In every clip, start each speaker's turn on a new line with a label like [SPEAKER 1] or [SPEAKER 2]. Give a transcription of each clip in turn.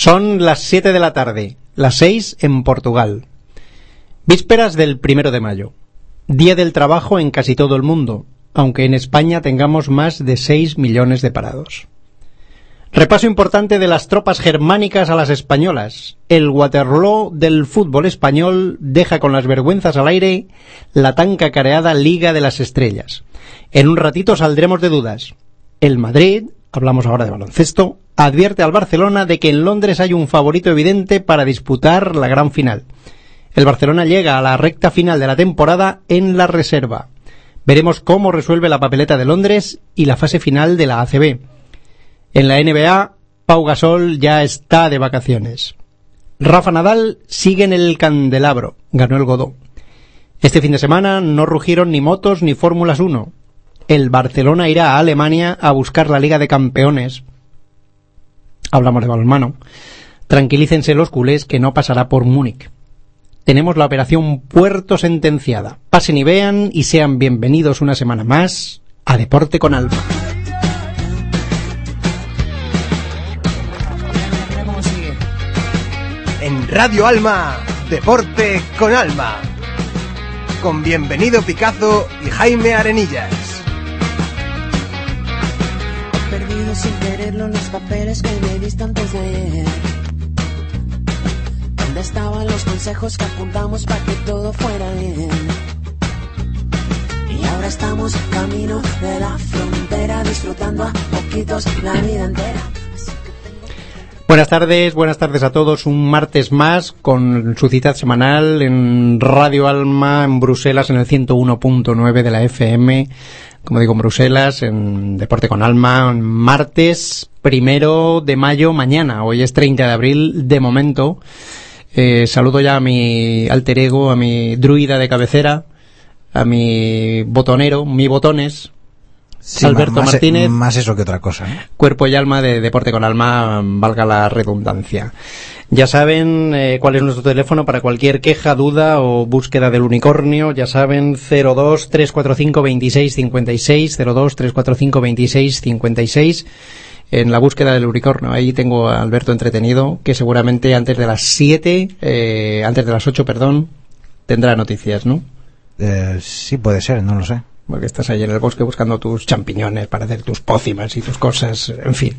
[SPEAKER 1] Son las 7 de la tarde, las 6 en Portugal. Vísperas del primero de mayo. Día del trabajo en casi todo el mundo, aunque en España tengamos más de 6 millones de parados. Repaso importante de las tropas germánicas a las españolas. El Waterloo del fútbol español deja con las vergüenzas al aire la tan cacareada Liga de las Estrellas. En un ratito saldremos de dudas. El Madrid, hablamos ahora de baloncesto, advierte al Barcelona de que en Londres hay un favorito evidente para disputar la gran final. El Barcelona llega a la recta final de la temporada en la reserva. Veremos cómo resuelve la papeleta de Londres y la fase final de la ACB. En la NBA, Pau Gasol ya está de vacaciones. Rafa Nadal sigue en el candelabro, ganó el Godó. Este fin de semana no rugieron ni motos ni Fórmulas 1. El Barcelona irá a Alemania a buscar la Liga de Campeones hablamos de balonmano, tranquilícense los culés que no pasará por Múnich. Tenemos la operación Puerto sentenciada. Pasen y vean y sean bienvenidos una semana más a Deporte con Alma.
[SPEAKER 2] En Radio Alma, Deporte con Alma. Con Bienvenido Picazo y Jaime Arenillas.
[SPEAKER 3] Sin quererlo los papeles que me diste antes de ayer. ¿Dónde estaban los consejos que apuntamos para que todo fuera bien? Y ahora estamos camino de la frontera, disfrutando a poquitos la vida entera.
[SPEAKER 1] Buenas tardes, buenas tardes a todos. Un martes más con su cita semanal en Radio Alma en Bruselas en el 101.9 de la FM como digo, en Bruselas, en Deporte con Alma, martes primero de mayo, mañana. Hoy es 30 de abril, de momento. Eh, saludo ya a mi alter ego, a mi druida de cabecera, a mi botonero, mi botones, Alberto Martínez.
[SPEAKER 4] Más eso que otra cosa. ¿eh?
[SPEAKER 1] Cuerpo y alma de Deporte con Alma, valga la redundancia. Ya saben eh, cuál es nuestro teléfono para cualquier queja, duda o búsqueda del unicornio. Ya saben 02 345 26 56 02 345 26 56 en la búsqueda del unicornio. Ahí tengo a Alberto entretenido que seguramente antes de las 7, eh, antes de las 8, perdón, tendrá noticias, ¿no?
[SPEAKER 4] Eh, sí, puede ser, no lo sé.
[SPEAKER 1] Porque estás ahí en el bosque buscando tus champiñones para hacer tus pócimas y tus cosas, en fin.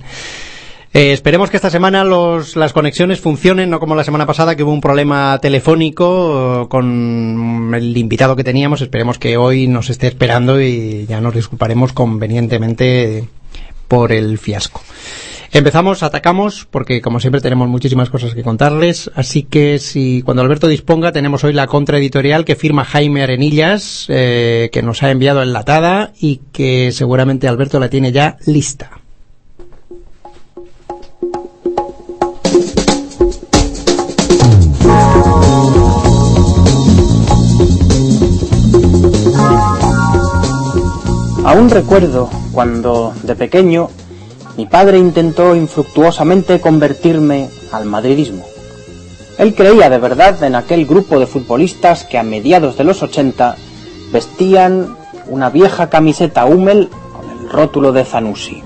[SPEAKER 1] Eh, esperemos que esta semana las conexiones funcionen, no como la semana pasada que hubo un problema telefónico eh, con el invitado que teníamos. Esperemos que hoy nos esté esperando y ya nos disculparemos convenientemente por el fiasco. Empezamos, atacamos, porque como siempre tenemos muchísimas cosas que contarles, así que si cuando Alberto disponga tenemos hoy la contraeditorial que firma Jaime Arenillas, eh, que nos ha enviado enlatada y que seguramente Alberto la tiene ya lista.
[SPEAKER 5] Aún recuerdo cuando de pequeño mi padre intentó infructuosamente convertirme al madridismo. Él creía de verdad en aquel grupo de futbolistas que a mediados de los 80 vestían una vieja camiseta Hummel con el rótulo de Zanussi.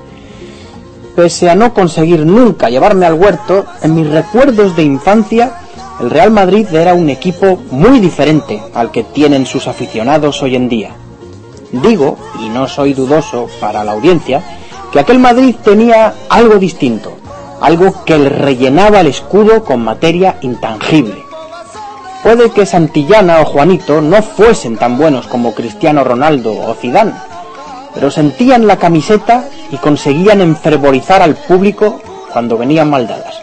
[SPEAKER 5] Pese a no conseguir nunca llevarme al huerto, en mis recuerdos de infancia el Real Madrid era un equipo muy diferente al que tienen sus aficionados hoy en día. Digo, y no soy dudoso para la audiencia, que aquel Madrid tenía algo distinto, algo que le rellenaba el escudo con materia intangible. Puede que Santillana o Juanito no fuesen tan buenos como Cristiano Ronaldo o Zidane, pero sentían la camiseta y conseguían enfervorizar al público cuando venían maldadas.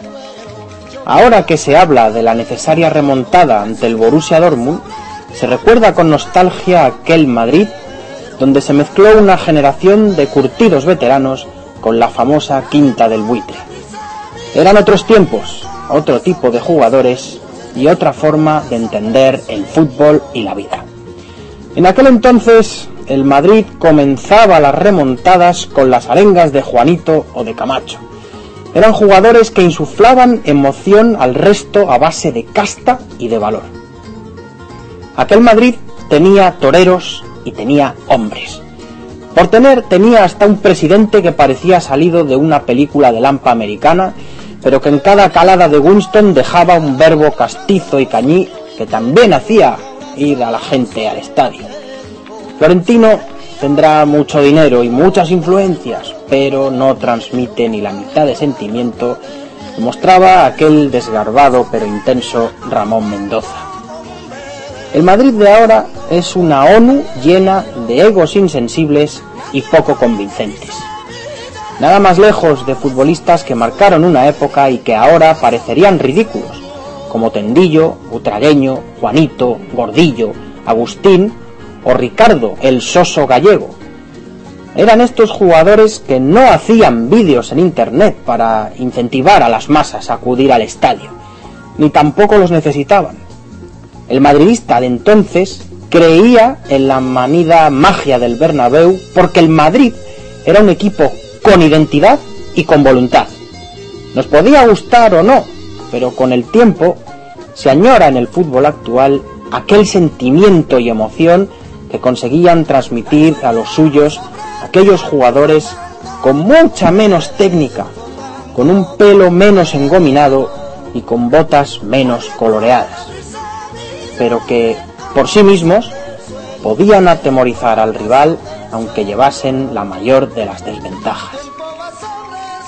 [SPEAKER 5] Ahora que se habla de la necesaria remontada ante el Borussia Dortmund, se recuerda con nostalgia aquel Madrid donde se mezcló una generación de curtidos veteranos con la famosa quinta del buitre. Eran otros tiempos, otro tipo de jugadores y otra forma de entender el fútbol y la vida. En aquel entonces, el Madrid comenzaba las remontadas con las arengas de Juanito o de Camacho. Eran jugadores que insuflaban emoción al resto a base de casta y de valor. Aquel Madrid tenía toreros, y tenía hombres. Por tener tenía hasta un presidente que parecía salido de una película de lampa americana, pero que en cada calada de Winston dejaba un verbo castizo y cañí que también hacía ir a la gente al estadio. Florentino tendrá mucho dinero y muchas influencias, pero no transmite ni la mitad de sentimiento que mostraba aquel desgarbado pero intenso Ramón Mendoza. El Madrid de ahora es una ONU llena de egos insensibles y poco convincentes. Nada más lejos de futbolistas que marcaron una época y que ahora parecerían ridículos, como Tendillo, Butragueño, Juanito, Gordillo, Agustín o Ricardo, el soso gallego. Eran estos jugadores que no hacían vídeos en internet para incentivar a las masas a acudir al estadio, ni tampoco los necesitaban. El madridista de entonces creía en la manida magia del Bernabéu porque el Madrid era un equipo con identidad y con voluntad. Nos podía gustar o no, pero con el tiempo se añora en el fútbol actual aquel sentimiento y emoción que conseguían transmitir a los suyos aquellos jugadores con mucha menos técnica, con un pelo menos engominado y con botas menos coloreadas pero que por sí mismos podían atemorizar al rival aunque llevasen la mayor de las desventajas.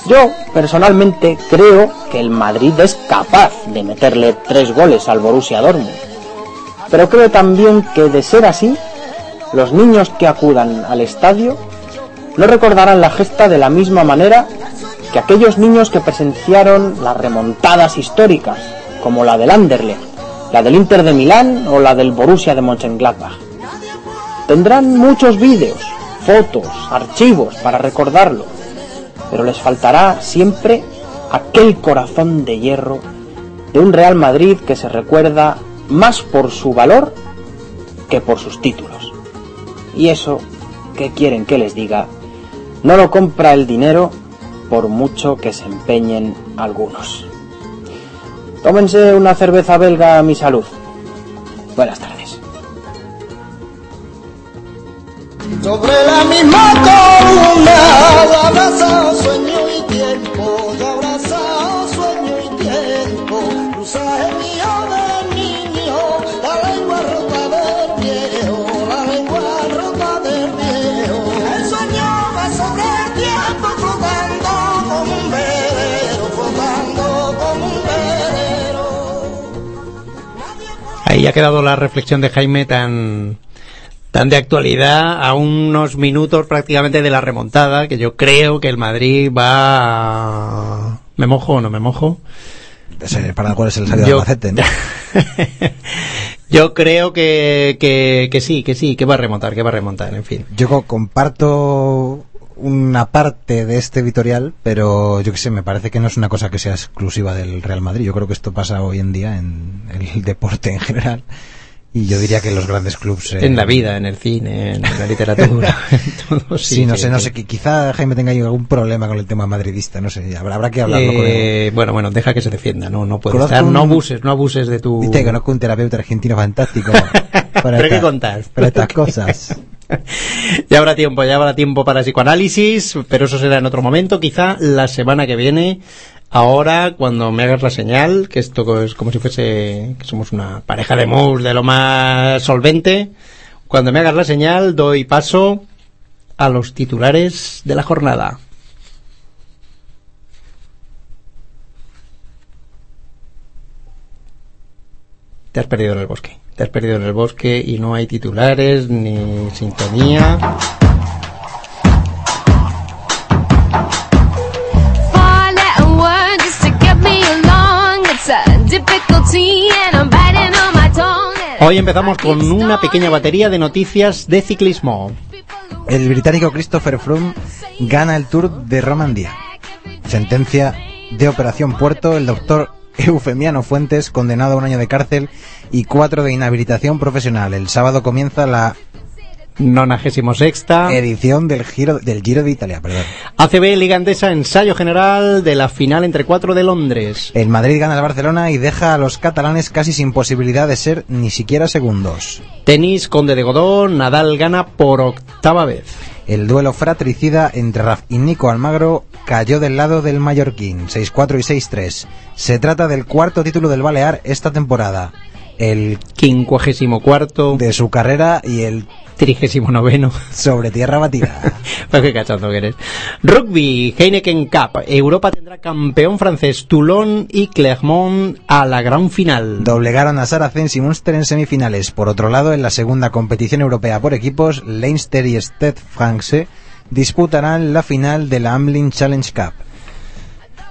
[SPEAKER 5] Yo personalmente creo que el Madrid es capaz de meterle tres goles al Borussia Dortmund, pero creo también que de ser así, los niños que acudan al estadio no recordarán la gesta de la misma manera que aquellos niños que presenciaron las remontadas históricas, como la del Anderlecht, la del Inter de Milán o la del Borussia de Mönchengladbach. Tendrán muchos vídeos, fotos, archivos para recordarlo, pero les faltará siempre aquel corazón de hierro de un Real Madrid que se recuerda más por su valor que por sus títulos. Y eso, ¿qué quieren que les diga? No lo compra el dinero por mucho que se empeñen algunos. Tómense una cerveza belga a mi salud. Buenas tardes.
[SPEAKER 6] Sobre la misma columna, abraza sueño y tiempo, de abraza sueño y tiempo, cruzaje
[SPEAKER 1] Ahí ha quedado la reflexión de Jaime tan tan de actualidad a unos minutos prácticamente de la remontada que yo creo que el Madrid va a... ¿Me mojo o no me mojo?
[SPEAKER 4] Para el cual es el salido
[SPEAKER 1] Yo-
[SPEAKER 4] de Albacete, ¿no?
[SPEAKER 1] Yo creo que, que, que sí, que sí, que va a remontar, que va a remontar, en fin.
[SPEAKER 4] Yo co- comparto una parte de este editorial, pero yo que sé, me parece que no es una cosa que sea exclusiva del Real Madrid. Yo creo que esto pasa hoy en día en el deporte en general. Y yo diría que los grandes clubes... eh,
[SPEAKER 1] En la vida, en el cine, en la literatura, en todo
[SPEAKER 4] Sí, no sé, no sé, que quizá Jaime tenga algún problema con el tema madridista, no sé, habrá, habrá que hablarlo con él.
[SPEAKER 1] Eh, bueno, bueno, deja que se defienda, no, no puede estar, no
[SPEAKER 4] un-
[SPEAKER 1] abuses, no abuses de tu...
[SPEAKER 4] Dice que conozco un terapeuta argentino fantástico para,
[SPEAKER 1] ¿Pero qué
[SPEAKER 4] esta- para estas cosas.
[SPEAKER 1] ya habrá tiempo, ya habrá tiempo para psicoanálisis, pero eso será en otro momento, quizá la semana que viene. Ahora, cuando me hagas la señal, que esto es como si fuese que somos una pareja de mus de lo más solvente, cuando me hagas la señal doy paso a los titulares de la jornada. Te has perdido en el bosque. Te has perdido en el bosque y no hay titulares ni sintonía. Hoy empezamos con una pequeña batería de noticias de ciclismo.
[SPEAKER 4] El británico Christopher Froome gana el Tour de Romandía. Sentencia de Operación Puerto, el doctor Eufemiano Fuentes, condenado a un año de cárcel y cuatro de inhabilitación profesional. El sábado comienza la
[SPEAKER 1] 96
[SPEAKER 4] edición del Giro, del Giro de Italia. Perdón.
[SPEAKER 1] ACB Liga Andesa, ensayo general de la final entre cuatro de Londres.
[SPEAKER 4] El Madrid gana al Barcelona y deja a los catalanes casi sin posibilidad de ser ni siquiera segundos.
[SPEAKER 1] Tenis, Conde de Godó, Nadal gana por octava vez.
[SPEAKER 4] El duelo fratricida entre Raf y Nico Almagro cayó del lado del mallorquín, 6-4 y 6-3. Se trata del cuarto título del Balear esta temporada. El
[SPEAKER 1] Quincuagésimo cuarto,
[SPEAKER 4] de su carrera y el
[SPEAKER 1] trigésimo noveno.
[SPEAKER 4] sobre tierra batida.
[SPEAKER 1] Pues qué cachondo que eres. Rugby, Heineken Cup. Europa tendrá campeón francés Toulon y Clermont a la gran final.
[SPEAKER 4] Doblegaron a Saracens y Munster en semifinales. Por otro lado, en la segunda competición europea por equipos, Leinster y Stade France disputarán la final de la Amlin Challenge Cup.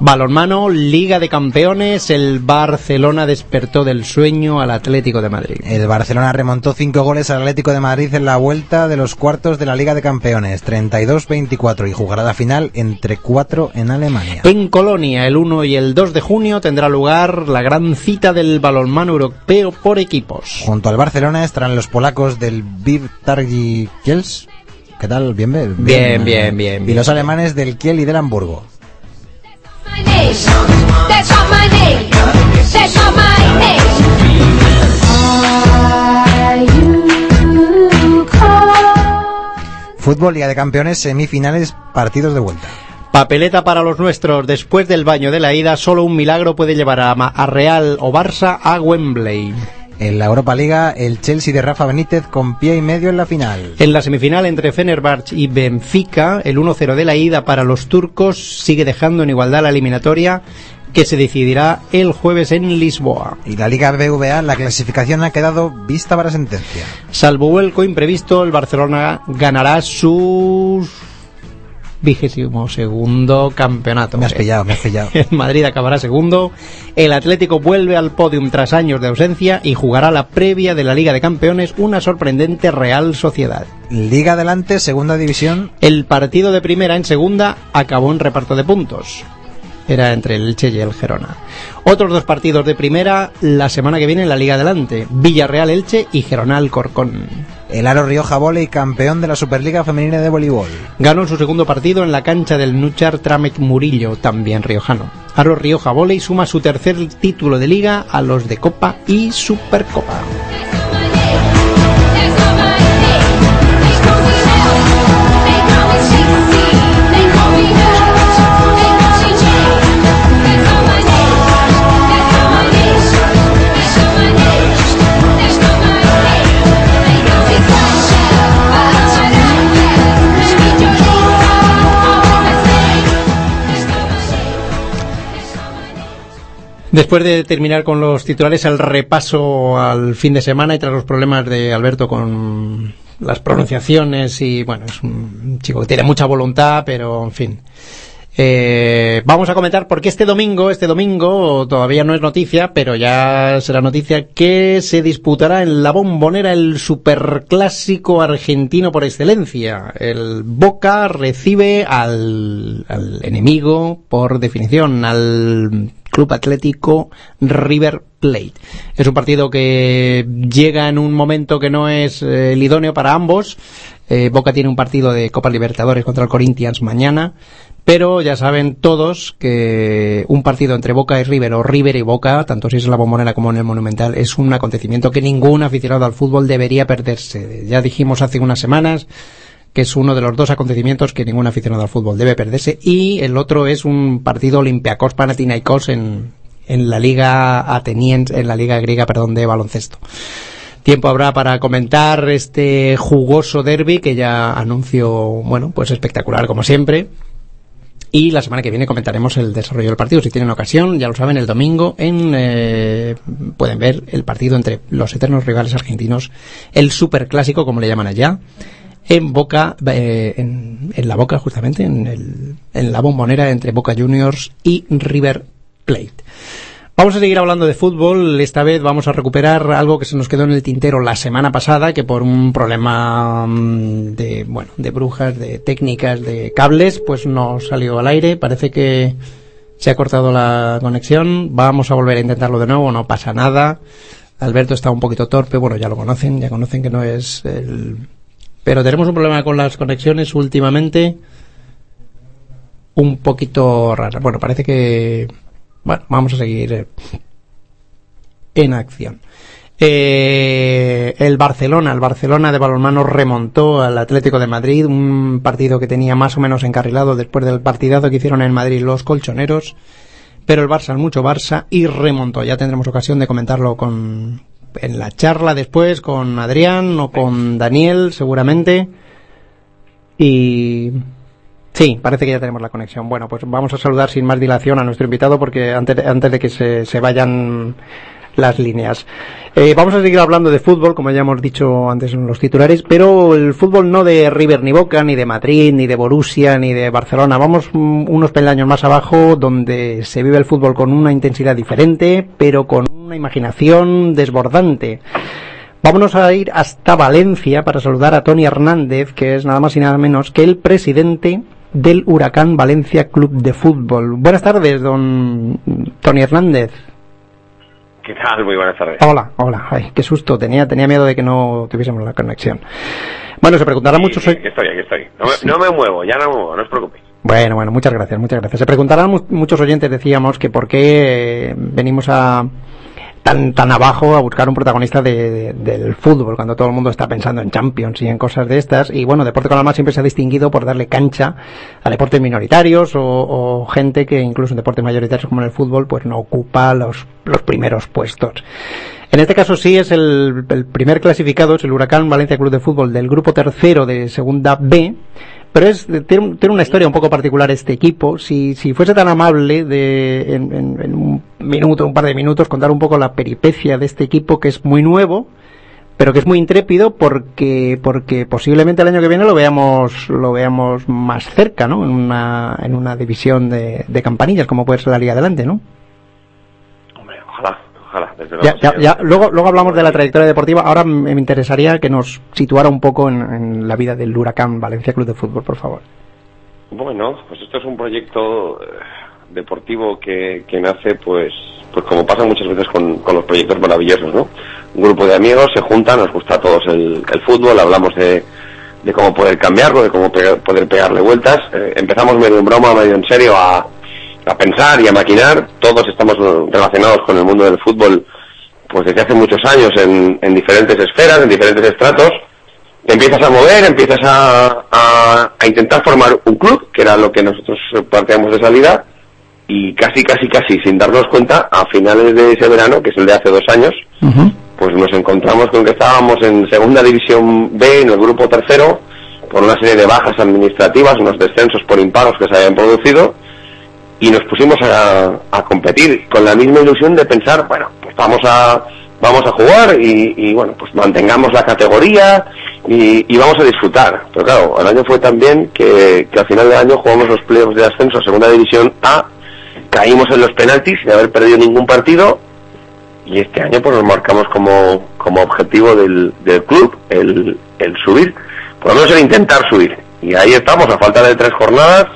[SPEAKER 1] Balonmano, Liga de Campeones. El Barcelona despertó del sueño al Atlético de Madrid.
[SPEAKER 4] El Barcelona remontó cinco goles al Atlético de Madrid en la vuelta de los cuartos de la Liga de Campeones, 32-24, y jugará la final entre cuatro en Alemania.
[SPEAKER 1] En Colonia, el 1 y el 2 de junio tendrá lugar la gran cita del balonmano europeo por equipos.
[SPEAKER 4] Junto al Barcelona estarán los polacos del Viv Targi Kiels. ¿Qué tal? Bien, bien,
[SPEAKER 1] Bien, bien, bien,
[SPEAKER 4] Y los alemanes del Kiel y del Hamburgo. Fútbol, Liga de Campeones, semifinales, partidos de vuelta.
[SPEAKER 1] Papeleta para los nuestros. Después del baño de la ida, solo un milagro puede llevar a, Ma- a Real o Barça a Wembley.
[SPEAKER 4] En la Europa Liga, el Chelsea de Rafa Benítez con pie y medio en la final.
[SPEAKER 1] En la semifinal entre Fenerbahce y Benfica, el 1-0 de la ida para los turcos sigue dejando en igualdad la eliminatoria que se decidirá el jueves en Lisboa.
[SPEAKER 4] Y la Liga BVA, la clasificación ha quedado vista para sentencia.
[SPEAKER 1] Salvo vuelco imprevisto, el Barcelona ganará su vigésimo segundo campeonato.
[SPEAKER 4] Me has pillado, me has pillado.
[SPEAKER 1] El Madrid acabará segundo. El Atlético vuelve al podium tras años de ausencia y jugará la previa de la Liga de Campeones, una sorprendente Real Sociedad.
[SPEAKER 4] Liga adelante, segunda división.
[SPEAKER 1] El partido de primera en segunda acabó en reparto de puntos. Era entre el Elche y el Gerona. Otros dos partidos de primera la semana que viene en la Liga Adelante. Villarreal Elche y Gerona Alcorcón.
[SPEAKER 4] El Aro Rioja Volley, campeón de la Superliga Femenina de Voleibol.
[SPEAKER 1] Ganó su segundo partido en la cancha del Nuchar Tramet Murillo, también riojano. Aro Rioja Volley suma su tercer título de liga a los de Copa y Supercopa. Después de terminar con los titulares, el repaso al fin de semana y tras los problemas de Alberto con las pronunciaciones y bueno, es un chico que tiene mucha voluntad, pero en fin. Eh, vamos a comentar porque este domingo, este domingo todavía no es noticia, pero ya será noticia que se disputará en la bombonera el superclásico argentino por excelencia. El Boca recibe al, al enemigo por definición, al Club Atlético River Plate. Es un partido que llega en un momento que no es eh, el idóneo para ambos. Eh, Boca tiene un partido de Copa Libertadores contra el Corinthians mañana, pero ya saben todos que un partido entre Boca y River o River y Boca, tanto si es en la Bombonera como en el Monumental, es un acontecimiento que ningún aficionado al fútbol debería perderse. Ya dijimos hace unas semanas que es uno de los dos acontecimientos que ningún aficionado al fútbol debe perderse y el otro es un partido Olympiacos Panathinaikos en, en la liga ateniense, en la liga griega, perdón, de baloncesto. Tiempo habrá para comentar este jugoso derby que ya anuncio, bueno, pues espectacular como siempre. Y la semana que viene comentaremos el desarrollo del partido. Si tienen ocasión, ya lo saben, el domingo en, eh, pueden ver el partido entre los eternos rivales argentinos, el superclásico, como le llaman allá, en Boca, eh, en, en la Boca justamente, en, el, en la bombonera entre Boca Juniors y River Plate. Vamos a seguir hablando de fútbol. Esta vez vamos a recuperar algo que se nos quedó en el tintero la semana pasada, que por un problema mm, de, bueno, de brujas, de técnicas, de cables, pues no salió al aire. Parece que se ha cortado la conexión. Vamos a volver a intentarlo de nuevo, no pasa nada. Alberto está un poquito torpe, bueno, ya lo conocen, ya conocen que no es el... Pero tenemos un problema con las conexiones últimamente un poquito rara. Bueno, parece que... Bueno, vamos a seguir eh, en acción. Eh, el Barcelona, el Barcelona de balonmano remontó al Atlético de Madrid, un partido que tenía más o menos encarrilado después del partidazo que hicieron en Madrid los colchoneros, pero el Barça es mucho Barça y remontó. Ya tendremos ocasión de comentarlo con en la charla después con Adrián o con Daniel seguramente. Y Sí, parece que ya tenemos la conexión. Bueno, pues vamos a saludar sin más dilación a nuestro invitado porque antes, de- antes de que se, se vayan las líneas. Eh, vamos a seguir hablando de fútbol, como ya hemos dicho antes en los titulares, pero el fútbol no de River ni Boca, ni de Madrid, ni de Borussia, ni de Barcelona. Vamos mm, unos peldaños más abajo donde se vive el fútbol con una intensidad diferente, pero con una imaginación desbordante. Vámonos a ir hasta Valencia para saludar a Tony Hernández, que es nada más y nada menos que el presidente del Huracán Valencia Club de Fútbol. Buenas tardes, don Tony Hernández.
[SPEAKER 7] ¿Qué tal? Muy buenas tardes.
[SPEAKER 1] Hola, hola. Ay, qué susto. Tenía, tenía miedo de que no tuviésemos la conexión. Bueno, se preguntará mucho.
[SPEAKER 7] Sí, aquí estoy, aquí estoy. No me, no me muevo, ya no me muevo, no os preocupéis.
[SPEAKER 1] Bueno, bueno, muchas gracias, muchas gracias. Se preguntarán mu- muchos oyentes, decíamos, que por qué eh, venimos a tan tan abajo a buscar un protagonista de- de- del fútbol cuando todo el mundo está pensando en Champions y en cosas de estas. Y bueno, Deporte con Alma siempre se ha distinguido por darle cancha a deportes minoritarios o, o gente que incluso en deportes mayoritarios como en el fútbol pues no ocupa los, los primeros puestos. En este caso sí es el, el primer clasificado, es el Huracán Valencia Club de Fútbol del grupo tercero de Segunda B, pero es, tiene, tiene una historia un poco particular este equipo. Si, si fuese tan amable de en, en- en un minuto, un par de minutos, contar un poco la peripecia de este equipo que es muy nuevo, pero que es muy intrépido porque porque posiblemente el año que viene lo veamos lo veamos más cerca, ¿no? En una en una división de, de campanillas como puede ser la Liga Adelante, ¿no?
[SPEAKER 7] Hombre, ojalá, ojalá. Desde
[SPEAKER 1] Ya,
[SPEAKER 7] luego,
[SPEAKER 1] ya,
[SPEAKER 7] sí.
[SPEAKER 1] ya. Luego, luego hablamos de la trayectoria deportiva. Ahora me interesaría que nos situara un poco en, en la vida del Huracán Valencia Club de Fútbol, por favor.
[SPEAKER 7] Bueno, pues esto es un proyecto eh, deportivo que, que nace, pues, pues como pasa muchas veces con, con los proyectos maravillosos, ¿no? Un grupo de amigos se juntan, nos gusta a todos el, el fútbol, hablamos de, de cómo poder cambiarlo, de cómo pe- poder pegarle vueltas. Eh, empezamos medio en broma, medio en serio a, a pensar y a maquinar. Todos estamos relacionados con el mundo del fútbol, pues desde hace muchos años en, en diferentes esferas, en diferentes estratos te empiezas a mover, empiezas a, a- a intentar formar un club, que era lo que nosotros planteamos de salida, y casi, casi, casi, sin darnos cuenta, a finales de ese verano, que es el de hace dos años, pues nos encontramos con que estábamos en segunda división B, en el grupo tercero, por una serie de bajas administrativas, unos descensos por impagos que se habían producido, y nos pusimos a, a competir con la misma ilusión de pensar, bueno, pues vamos a vamos a jugar y, y, bueno, pues mantengamos la categoría y, y vamos a disfrutar. Pero claro, el año fue también que, que al final del año jugamos los playoffs de ascenso a segunda división A, caímos en los penaltis sin haber perdido ningún partido y este año pues nos marcamos como, como objetivo del, del club el, el subir, por lo menos el intentar subir. Y ahí estamos, a falta de tres jornadas,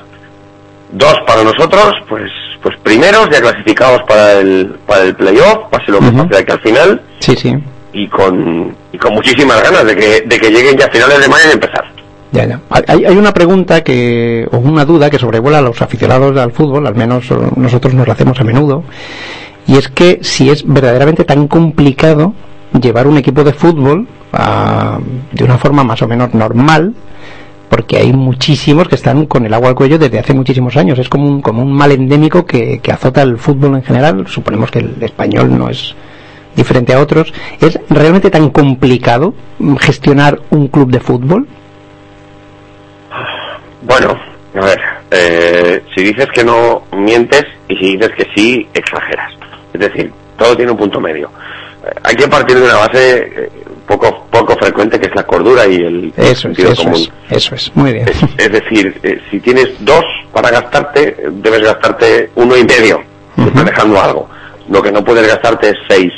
[SPEAKER 7] dos para nosotros, pues pues primeros, ya clasificados para el, para el playoff, pase lo que pase de aquí al final,
[SPEAKER 1] Sí, sí.
[SPEAKER 7] y con, y con muchísimas ganas de que, de que lleguen ya a finales de mayo y empezar.
[SPEAKER 1] Ya, ya. Hay, hay una pregunta que, o una duda que sobrevuela a los aficionados al fútbol, al menos nosotros nos la hacemos a menudo, y es que si es verdaderamente tan complicado llevar un equipo de fútbol ah, de una forma más o menos normal, porque hay muchísimos que están con el agua al cuello desde hace muchísimos años. Es como un, como un mal endémico que, que azota el fútbol en general. Suponemos que el español no es diferente a otros. ¿Es realmente tan complicado gestionar un club de fútbol?
[SPEAKER 7] Bueno, a ver, eh, si dices que no mientes y si dices que sí, exageras. Es decir, todo tiene un punto medio. Eh, hay que partir de una base eh, poco poco frecuente que es la cordura y el
[SPEAKER 1] Eso es,
[SPEAKER 7] sentido
[SPEAKER 1] eso
[SPEAKER 7] común.
[SPEAKER 1] es, eso es, muy bien.
[SPEAKER 7] Es, es decir, eh, si tienes dos para gastarte, debes gastarte uno y medio, estás dejando algo. Lo que no puedes gastarte es seis.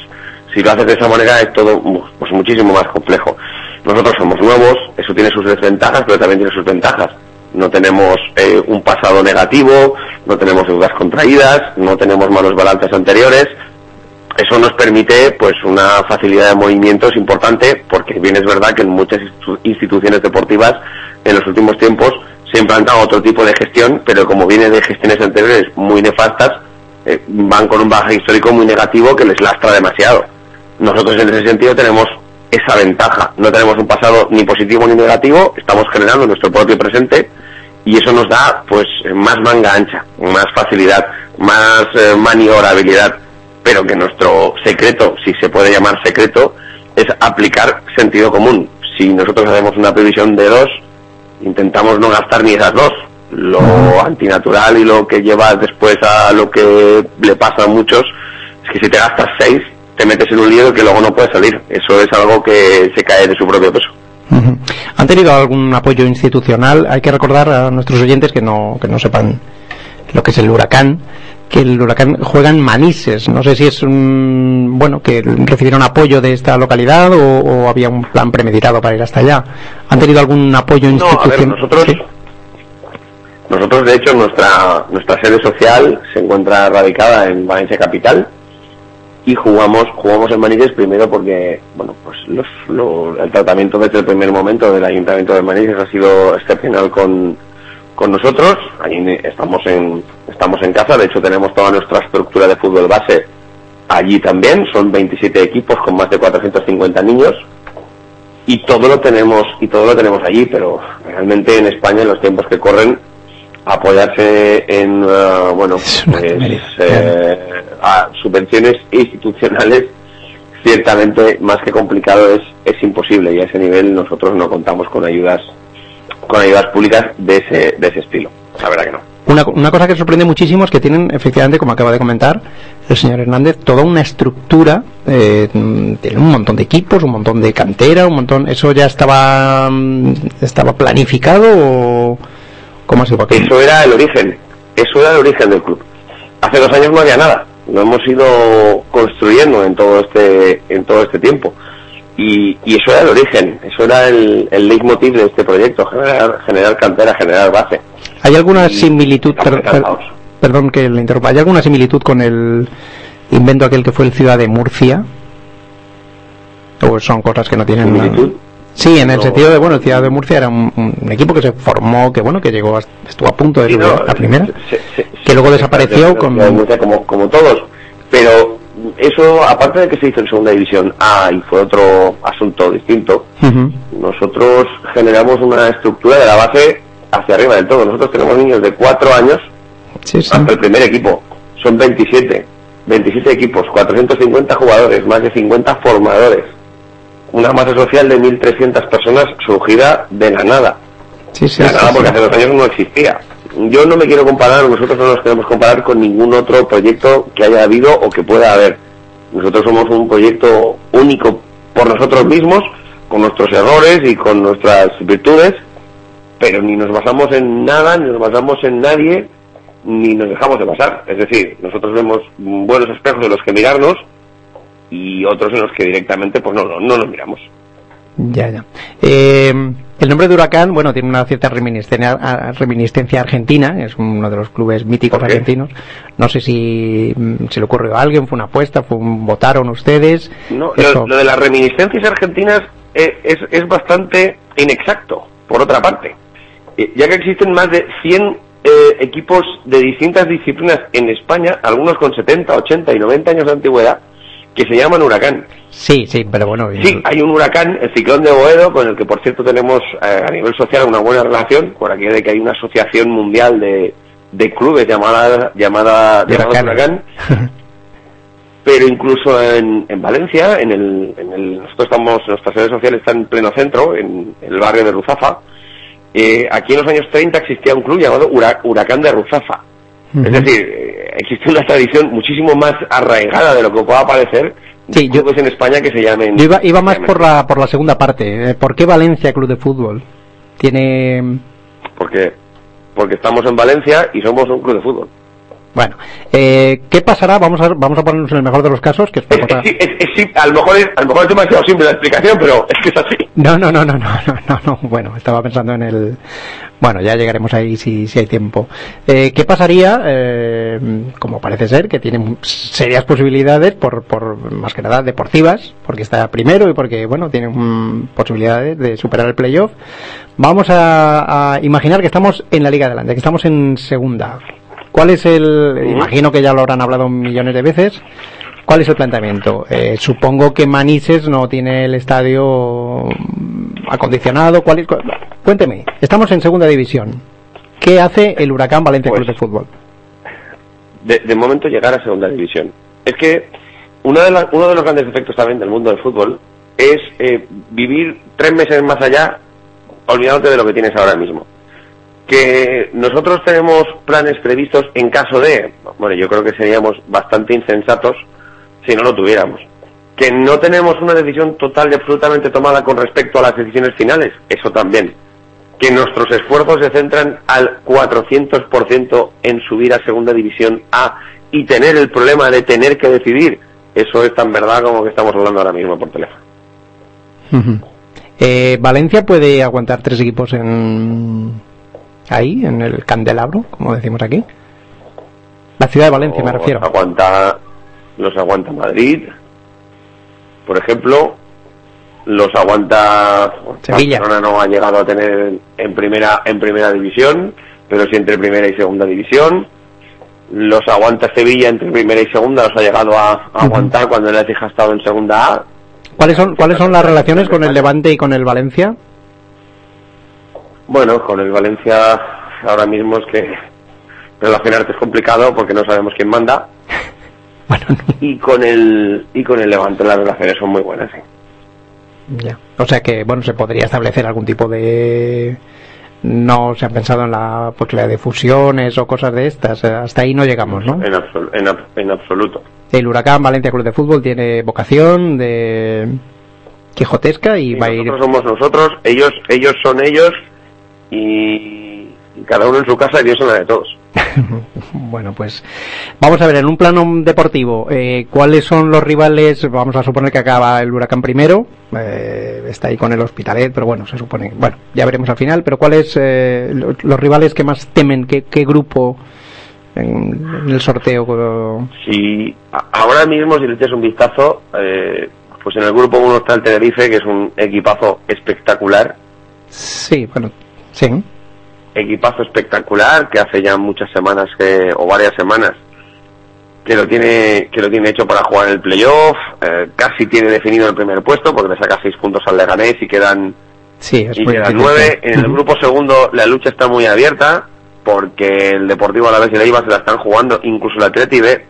[SPEAKER 7] Si lo haces de esa manera es todo pues muchísimo más complejo. Nosotros somos nuevos, eso tiene sus desventajas, pero también tiene sus ventajas. No tenemos eh, un pasado negativo, no tenemos deudas contraídas, no tenemos malos balances anteriores, eso nos permite pues una facilidad de movimientos importante porque bien es verdad que en muchas institu- instituciones deportivas en los últimos tiempos se implantado otro tipo de gestión pero como viene de gestiones anteriores muy nefastas eh, van con un baje histórico muy negativo que les lastra demasiado nosotros en ese sentido tenemos esa ventaja. No tenemos un pasado ni positivo ni negativo, estamos generando nuestro propio presente y eso nos da pues más manga ancha, más facilidad, más eh, maniobrabilidad, pero que nuestro secreto, si se puede llamar secreto, es aplicar sentido común. Si nosotros hacemos una previsión de dos, intentamos no gastar ni esas dos. Lo antinatural y lo que lleva después a lo que le pasa a muchos es que si te gastas seis, te metes en un lío que luego no puedes salir. Eso es algo que se cae de su propio peso.
[SPEAKER 1] ¿Han tenido algún apoyo institucional? Hay que recordar a nuestros oyentes que no, que no sepan lo que es el huracán, que el huracán juega en Manises. No sé si es un, bueno, que recibieron apoyo de esta localidad o, o había un plan premeditado para ir hasta allá. ¿Han tenido algún apoyo
[SPEAKER 7] No,
[SPEAKER 1] institucional?
[SPEAKER 7] nosotros,
[SPEAKER 1] Sí.
[SPEAKER 7] nosotros de hecho nuestra nuestra sede social se encuentra radicada en Valencia capital y jugamos jugamos en Manises primero porque bueno pues los, lo- el tratamiento desde el primer momento del ayuntamiento de Manises ha sido excepcional con con nosotros. Ahí estamos en estamos en casa. De hecho tenemos toda nuestra estructura de fútbol base allí también. Son 27 equipos con más de 450 niños. Y todo lo tenemos y todo lo tenemos allí pero realmente en España en los tiempos que corren apoyarse en eh, bueno pues, eh, a subvenciones institucionales ciertamente más que complicado es es imposible. Y a ese nivel nosotros no contamos con ayudas con ayudas públicas de ese de ese estilo la verdad que no
[SPEAKER 1] Una, una cosa que sorprende muchísimo es que tienen, efectivamente, como acaba de comentar el señor Hernández, toda una estructura, eh, tienen un montón de equipos, un montón de cantera, un montón. ¿Eso ya estaba mm, estaba planificado o cómo ha sido?
[SPEAKER 7] Eso era el origen, eso era el origen del club. Hace dos años no había nada, lo hemos ido construyendo en todo este, en todo este tiempo. Y, y eso era el origen, eso era el, el leitmotiv de este proyecto, generar, generar cantera, generar base.
[SPEAKER 1] ¿Hay alguna
[SPEAKER 7] y
[SPEAKER 1] similitud, per- per- perdón que le interrumpa, ¿hay alguna similitud con el invento aquel que fue el Ciudad de Murcia? ¿O son cosas que no tienen. Sí, en el
[SPEAKER 7] No.
[SPEAKER 1] sentido de, bueno, el Ciudad de Murcia era un, un equipo que se formó, que bueno, que llegó, hasta- estuvo a punto de
[SPEAKER 7] Sí, no,
[SPEAKER 1] a primera,
[SPEAKER 7] se- se-
[SPEAKER 1] que luego
[SPEAKER 7] se-
[SPEAKER 1] desapareció con...
[SPEAKER 7] Murcia como, como todos. Pero eso, aparte de que se hizo en segunda división A y fue otro asunto distinto, nosotros generamos una estructura de la base hacia arriba del todo. Nosotros tenemos niños de 4 años
[SPEAKER 1] Sí, sí.
[SPEAKER 7] hasta el primer equipo. Son 27. 27 equipos, 450 jugadores, más de 50 formadores. Una masa social de 1.300 personas surgida de la nada.
[SPEAKER 1] Sí,
[SPEAKER 7] De la nada porque hace dos años no existía. Yo no me quiero comparar, nosotros no nos queremos comparar con ningún otro proyecto que haya habido o que pueda haber. Nosotros somos un proyecto único por nosotros mismos, con nuestros errores y con nuestras virtudes, pero ni nos basamos en nada, ni nos basamos en nadie, ni nos dejamos de basar. Es decir, nosotros vemos buenos espejos en los que mirarnos y otros en los que directamente pues no, no, no nos miramos.
[SPEAKER 1] Ya, ya. Eh, el nombre de Huracán, bueno, tiene una cierta reminiscencia, reminiscencia argentina, es uno de los clubes míticos argentinos. No sé si mm, se le ocurrió a alguien, fue una apuesta, fue un- votaron ustedes.
[SPEAKER 7] No, lo de las reminiscencias argentinas eh, es, es bastante inexacto, por otra parte. Eh, ya que existen más de 100 eh, equipos de distintas disciplinas en España, algunos con 70, 80 y 90 años de antigüedad, que se llaman Huracán.
[SPEAKER 1] Sí, sí, pero bueno.
[SPEAKER 7] Sí, hay un huracán, el ciclón de Boedo, con el que por cierto tenemos eh, a nivel social una buena relación, por aquí de que hay una asociación mundial de, de clubes llamada, llamada,
[SPEAKER 1] De.
[SPEAKER 7] Huracán, pero incluso en, en Valencia, en el, en el, nosotros estamos, nuestra sede social está en pleno centro, en, el barrio de Ruzafa. Eh, aquí en los años 30 existía un club llamado Hura- Huracán de Ruzafa. Es decir, eh, existe una tradición muchísimo más arraigada de lo que pueda parecer
[SPEAKER 1] Sí, yo-
[SPEAKER 7] clubes en España que se llamen.
[SPEAKER 1] Yo iba, iba más
[SPEAKER 7] llamen-
[SPEAKER 1] por la, por la segunda parte. Eh, ¿Por qué Valencia Club de Fútbol? Tiene.
[SPEAKER 7] Porque, porque estamos en Valencia y somos un club de fútbol.
[SPEAKER 1] Bueno, eh, ¿qué pasará? Vamos a, vamos a ponernos en el mejor de los casos, que es
[SPEAKER 7] Es, es- a, lo mejor es, a lo mejor es demasiado simple la explicación, pero es que es así.
[SPEAKER 1] No, no, no, no, no, no, no, no. Bueno, estaba pensando en el. Bueno, ya llegaremos ahí si, si hay tiempo. Eh, ¿Qué pasaría, eh, como parece ser, que tiene serias posibilidades, por, por más que nada deportivas, porque está primero y porque, bueno, tiene posibilidades de superar el playoff? Vamos a, a imaginar que estamos en la Liga Adelante, que estamos en segunda. ¿Cuál es el. Imagino que ya lo habrán hablado millones de veces. ¿Cuál es el planteamiento? Eh, supongo que Manises no tiene el estadio mm, acondicionado. ¿Cuál es? cu- Cuénteme, estamos en segunda división. ¿Qué hace el Huracán Valencia
[SPEAKER 7] Pues-
[SPEAKER 1] Club de Fútbol?
[SPEAKER 7] de, de momento llegar a segunda división. Es que una de la- uno de los grandes efectos también del mundo del fútbol es eh, vivir tres meses más allá olvidándote de lo que tienes ahora mismo. Que nosotros tenemos planes previstos en caso de, bueno, yo creo que seríamos bastante insensatos si no lo tuviéramos. Que no tenemos una decisión total y absolutamente tomada con respecto a las decisiones finales, eso también que nuestros esfuerzos se centran al 400% en subir a Segunda División A y tener el problema de tener que decidir. Eso es tan verdad como que estamos hablando ahora mismo por teléfono.
[SPEAKER 1] Eh, Valencia puede aguantar tres equipos en ahí, en el candelabro, como decimos aquí. La ciudad de Valencia, me refiero.
[SPEAKER 7] Aguanta, los aguanta Madrid, por ejemplo. Los aguanta
[SPEAKER 1] Sevilla.
[SPEAKER 7] Barcelona no ha llegado a tener en primera en primera división, pero sí entre primera y segunda división. Los aguanta Sevilla entre primera y segunda, los ha llegado a, a aguantar cuando el Leipzig ha estado en segunda A.
[SPEAKER 1] ¿Cuáles son, ¿Cuáles son las relaciones con el Levante y con el Valencia?
[SPEAKER 7] Bueno, con el Valencia ahora mismo es que relacionarte es complicado porque no sabemos quién manda.
[SPEAKER 1] Bueno,
[SPEAKER 7] Y con el y con el Levante las relaciones son muy buenas. sí.
[SPEAKER 1] ya. O sea que, bueno, se podría establecer algún tipo de... No se ha pensado en la posibilidad de fusiones o cosas de estas. Hasta ahí no llegamos, ¿no?
[SPEAKER 7] En, absol- en ab- en absoluto.
[SPEAKER 1] El Huracán Valencia Club de Fútbol tiene vocación de quijotesca y
[SPEAKER 7] Y
[SPEAKER 1] va a ir...
[SPEAKER 7] nosotros somos nosotros, ellos ellos son ellos y, y cada uno en su casa y Dios en la de todos.
[SPEAKER 1] Bueno, pues vamos a ver, en un plano deportivo, eh, ¿cuáles son los rivales? Vamos a suponer que acaba el Huracán primero, eh, está ahí con el Hospitalet, pero bueno, se supone, bueno, ya veremos al final, pero ¿cuáles eh, lo- los rivales que más temen? ¿Qué, qué grupo en, en el sorteo?
[SPEAKER 7] Si a- ahora mismo si le echas un vistazo, eh, pues en el grupo 1 está el Tenerife, que es un equipazo espectacular,
[SPEAKER 1] Sí, bueno, sí.
[SPEAKER 7] Equipazo espectacular que hace ya muchas semanas que, o varias semanas que lo tiene que lo tiene hecho para jugar en el playoff eh, casi tiene definido el primer puesto porque le saca seis puntos al Leganés y quedan
[SPEAKER 1] Sí, es
[SPEAKER 7] y quedan nueve. En el grupo segundo la lucha está muy abierta porque el Deportivo Alavés y la IVA se la están jugando incluso el Atleti B.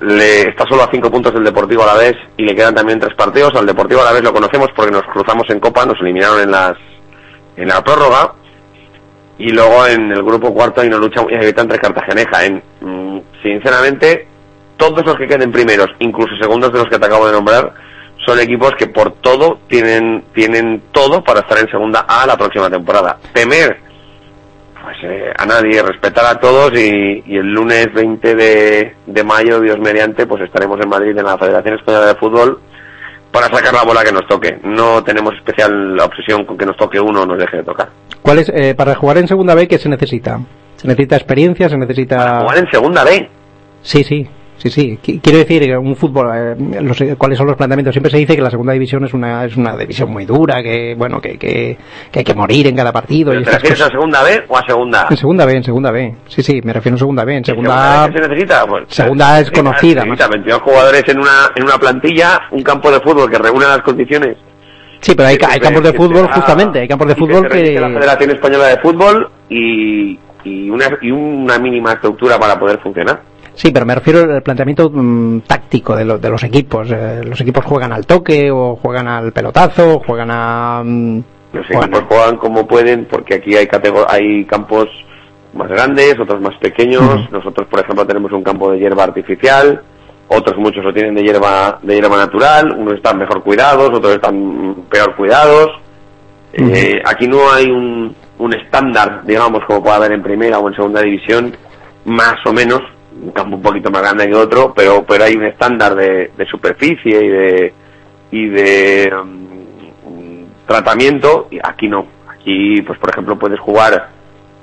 [SPEAKER 7] Le está solo a cinco puntos del Deportivo Alavés y le quedan también tres partidos. Al Deportivo Alavés lo conocemos porque nos cruzamos en Copa nos eliminaron en las en la prórroga y luego en el grupo cuarto hay una lucha muy abierta entre Cartagena y Jaén. Mm, sinceramente, todos los que queden primeros, incluso segundos de los que te acabo de nombrar, son equipos que por todo tienen, tienen todo para estar en segunda A la próxima temporada. Temer, pues eh, a nadie, respetar a todos y, y el lunes 20 de, de mayo, Dios mediante, pues estaremos en Madrid en la Federación Española de Fútbol para sacar la bola que nos toque. No tenemos especial obsesión con que nos toque uno o nos deje de tocar.
[SPEAKER 1] ¿Cuál es, eh, para jugar en segunda B, ¿qué se necesita? ¿Se necesita experiencia? ¿Se necesita...?
[SPEAKER 7] Jugar en segunda B.
[SPEAKER 1] Sí, sí, sí, sí. Qui- Quiero decir, eh, un fútbol, eh, no sé cuáles son los planteamientos. Siempre se dice que la segunda división es una es una división muy dura, que bueno, que, que, que hay que morir en cada partido.
[SPEAKER 7] ¿Pero
[SPEAKER 1] Y
[SPEAKER 7] ¿Te
[SPEAKER 1] estas
[SPEAKER 7] refieres a
[SPEAKER 1] cosas.
[SPEAKER 7] segunda B o a segunda A?
[SPEAKER 1] En segunda B, en segunda B. Sí, sí, me refiero a segunda B. En segunda
[SPEAKER 7] ¿Segunda
[SPEAKER 1] A,
[SPEAKER 7] qué se necesita? Pues,
[SPEAKER 1] segunda A es
[SPEAKER 7] se
[SPEAKER 1] conocida,
[SPEAKER 7] Se necesita 22 jugadores en una, en una plantilla, un campo de fútbol que reúne las condiciones.
[SPEAKER 1] sí, pero hay, ca- hay campos de
[SPEAKER 7] que
[SPEAKER 1] fútbol, justamente, hay campos de
[SPEAKER 7] y
[SPEAKER 1] fútbol
[SPEAKER 7] que... registre la
[SPEAKER 1] que...
[SPEAKER 7] Federación Española de Fútbol y, y, una, y una mínima estructura para poder funcionar.
[SPEAKER 1] Sí, pero me refiero al planteamiento mm, táctico de, lo- de los equipos. Eh, los equipos juegan al toque, o juegan al pelotazo, o juegan a... mm,
[SPEAKER 7] Los
[SPEAKER 1] juegan
[SPEAKER 7] equipos juegan como pueden porque aquí hay, hay campos más grandes, otros más pequeños. Nosotros, por ejemplo, tenemos un campo de hierba artificial, otros muchos lo tienen de hierba, de hierba natural, unos están mejor cuidados, otros están peor cuidados. Eh, aquí no hay un, un estándar, digamos, como puede haber en primera o en segunda división, más o menos, un campo un poquito más grande que otro, pero, pero hay un estándar de, de superficie y de, y de mm, tratamiento, y aquí no. Aquí, pues por ejemplo, puedes jugar,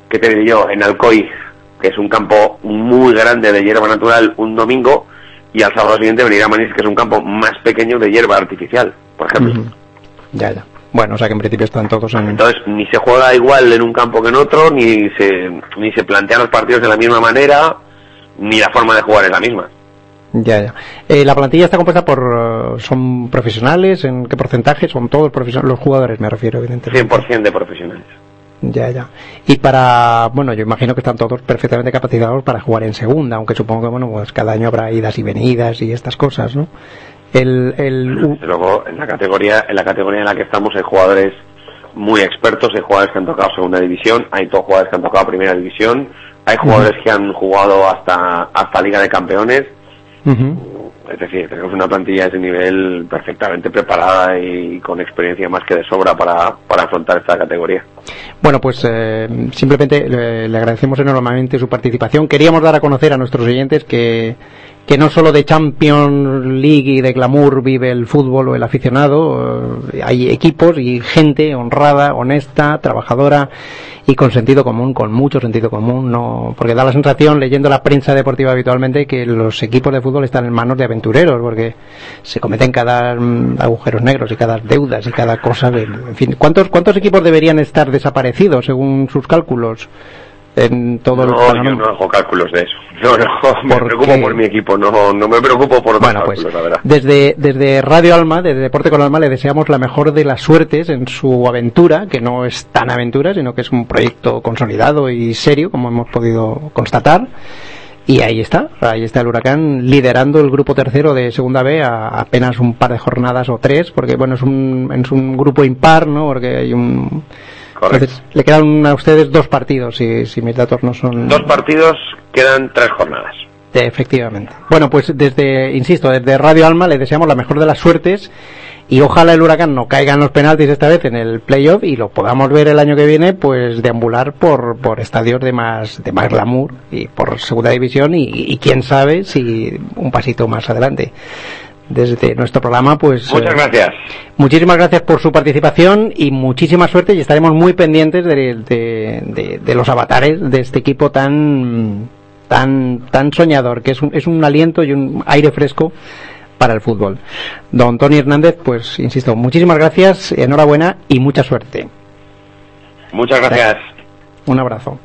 [SPEAKER 7] ¿qué te diré yo? En Alcoy, que es un campo muy grande de hierba natural, un domingo, y al sábado siguiente venir a Manís, que es un campo más pequeño de hierba artificial, por ejemplo.
[SPEAKER 1] Ya, ya. Bueno, o sea que en principio están todos en...
[SPEAKER 7] Entonces, ni se juega igual en un campo que en otro, ni se, ni se plantean los partidos de la misma manera, ni la forma de jugar es la misma.
[SPEAKER 1] Ya, ya. Eh, la plantilla está compuesta por... eh, ¿Son profesionales? ¿En qué porcentaje? ¿Son todos profesionales? Los jugadores me refiero, evidentemente.
[SPEAKER 7] 100% de profesionales.
[SPEAKER 1] Ya, ya. Y para... Bueno, yo imagino que están todos perfectamente capacitados para jugar en segunda, aunque supongo que, bueno, pues cada año habrá idas y venidas y estas cosas, ¿no? El... el
[SPEAKER 7] luego, en la categoría en la categoría en la que estamos hay jugadores muy expertos, hay jugadores que han tocado segunda división, hay todos jugadores que han tocado primera división, hay jugadores que han jugado hasta hasta Liga de Campeones. Es decir, tenemos una plantilla de ese nivel perfectamente preparada y con experiencia más que de sobra para, para afrontar esta categoría.
[SPEAKER 1] Bueno, pues eh, simplemente le, le agradecemos enormemente su participación. Queríamos dar a conocer a nuestros oyentes que, que no solo de Champions League y de glamour vive el fútbol o el aficionado, eh, hay equipos y gente honrada, honesta, trabajadora y con sentido común, con mucho sentido común, no, porque da la sensación leyendo la prensa deportiva habitualmente que los equipos de fútbol están en manos de aventureros, porque se cometen cada mm, agujeros negros y cada deudas y cada cosa, de- en fin, ¿cuántos cuántos equipos deberían estar desaparecidos según sus cálculos? En todo el
[SPEAKER 7] No,
[SPEAKER 1] panorama?
[SPEAKER 7] yo no hago cálculos de eso. No, no, me
[SPEAKER 1] ¿Por
[SPEAKER 7] preocupo
[SPEAKER 1] qué?
[SPEAKER 7] por mi equipo, no, no me preocupo por
[SPEAKER 1] Bueno, pues
[SPEAKER 7] cálculos, la verdad.
[SPEAKER 1] desde, desde Radio Alma, desde Deporte con Alma, le deseamos la mejor de las suertes en su aventura, que no es tan aventura, sino que es un proyecto consolidado y serio, como hemos podido constatar. Y ahí está, ahí está el huracán liderando el grupo tercero de Segunda B a apenas un par de jornadas o tres, porque bueno, es un, es un grupo impar, ¿no? Porque hay un...
[SPEAKER 7] Correcto.
[SPEAKER 1] Entonces, le quedan a ustedes dos partidos, si, si mis datos no son...
[SPEAKER 7] Dos partidos, quedan tres jornadas.
[SPEAKER 1] Eh, Efectivamente. Bueno, pues desde, insisto, desde Radio Alma le deseamos la mejor de las suertes y ojalá el huracán no caiga en los penaltis esta vez en el playoff y lo podamos ver el año que viene, pues deambular por, por estadios de más, de más glamour y por segunda división y, y quién sabe si un pasito más adelante. Desde nuestro programa, pues.
[SPEAKER 7] Muchas
[SPEAKER 1] eh,
[SPEAKER 7] gracias.
[SPEAKER 1] Muchísimas gracias por su participación y muchísima suerte y estaremos muy pendientes de, de- de- de los avatares de este equipo tan tan tan soñador que es un, es un aliento y un aire fresco para el fútbol. Don Tony Hernández, pues insisto, muchísimas gracias, enhorabuena y mucha suerte.
[SPEAKER 7] Muchas gracias.
[SPEAKER 1] Un abrazo.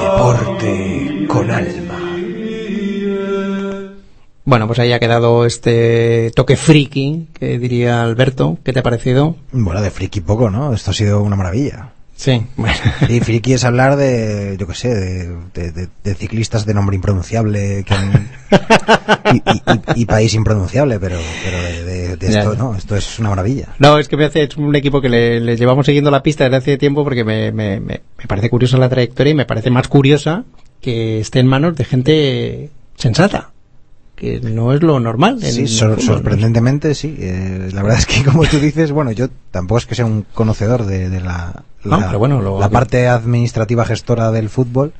[SPEAKER 2] Deporte con alma.
[SPEAKER 1] Bueno, pues ahí ha quedado este toque friki que diría Alberto. ¿Qué te ha parecido?
[SPEAKER 4] Bueno, de friki poco, ¿no? Esto ha sido una maravilla.
[SPEAKER 1] Sí, bueno.
[SPEAKER 4] Y friki es hablar de, yo qué sé, de, de- de- de ciclistas de nombre impronunciable que han- y, y- y- y país impronunciable, pero, pero de, esto, no, esto es una maravilla.
[SPEAKER 1] No, es que me hace, es un equipo que le, le llevamos siguiendo la pista desde hace tiempo porque me, me, me, me parece curiosa la trayectoria y me parece más curiosa que esté en manos de gente sensata, que no es lo normal. en
[SPEAKER 4] Sí,
[SPEAKER 1] el
[SPEAKER 4] sor-
[SPEAKER 1] fútbol.
[SPEAKER 4] sorprendentemente sí. Eh, la verdad es que como tú dices, bueno, yo tampoco es que sea un conocedor de, de la,
[SPEAKER 1] No,
[SPEAKER 4] la,
[SPEAKER 1] pero bueno, lo-
[SPEAKER 4] la parte administrativa gestora del fútbol,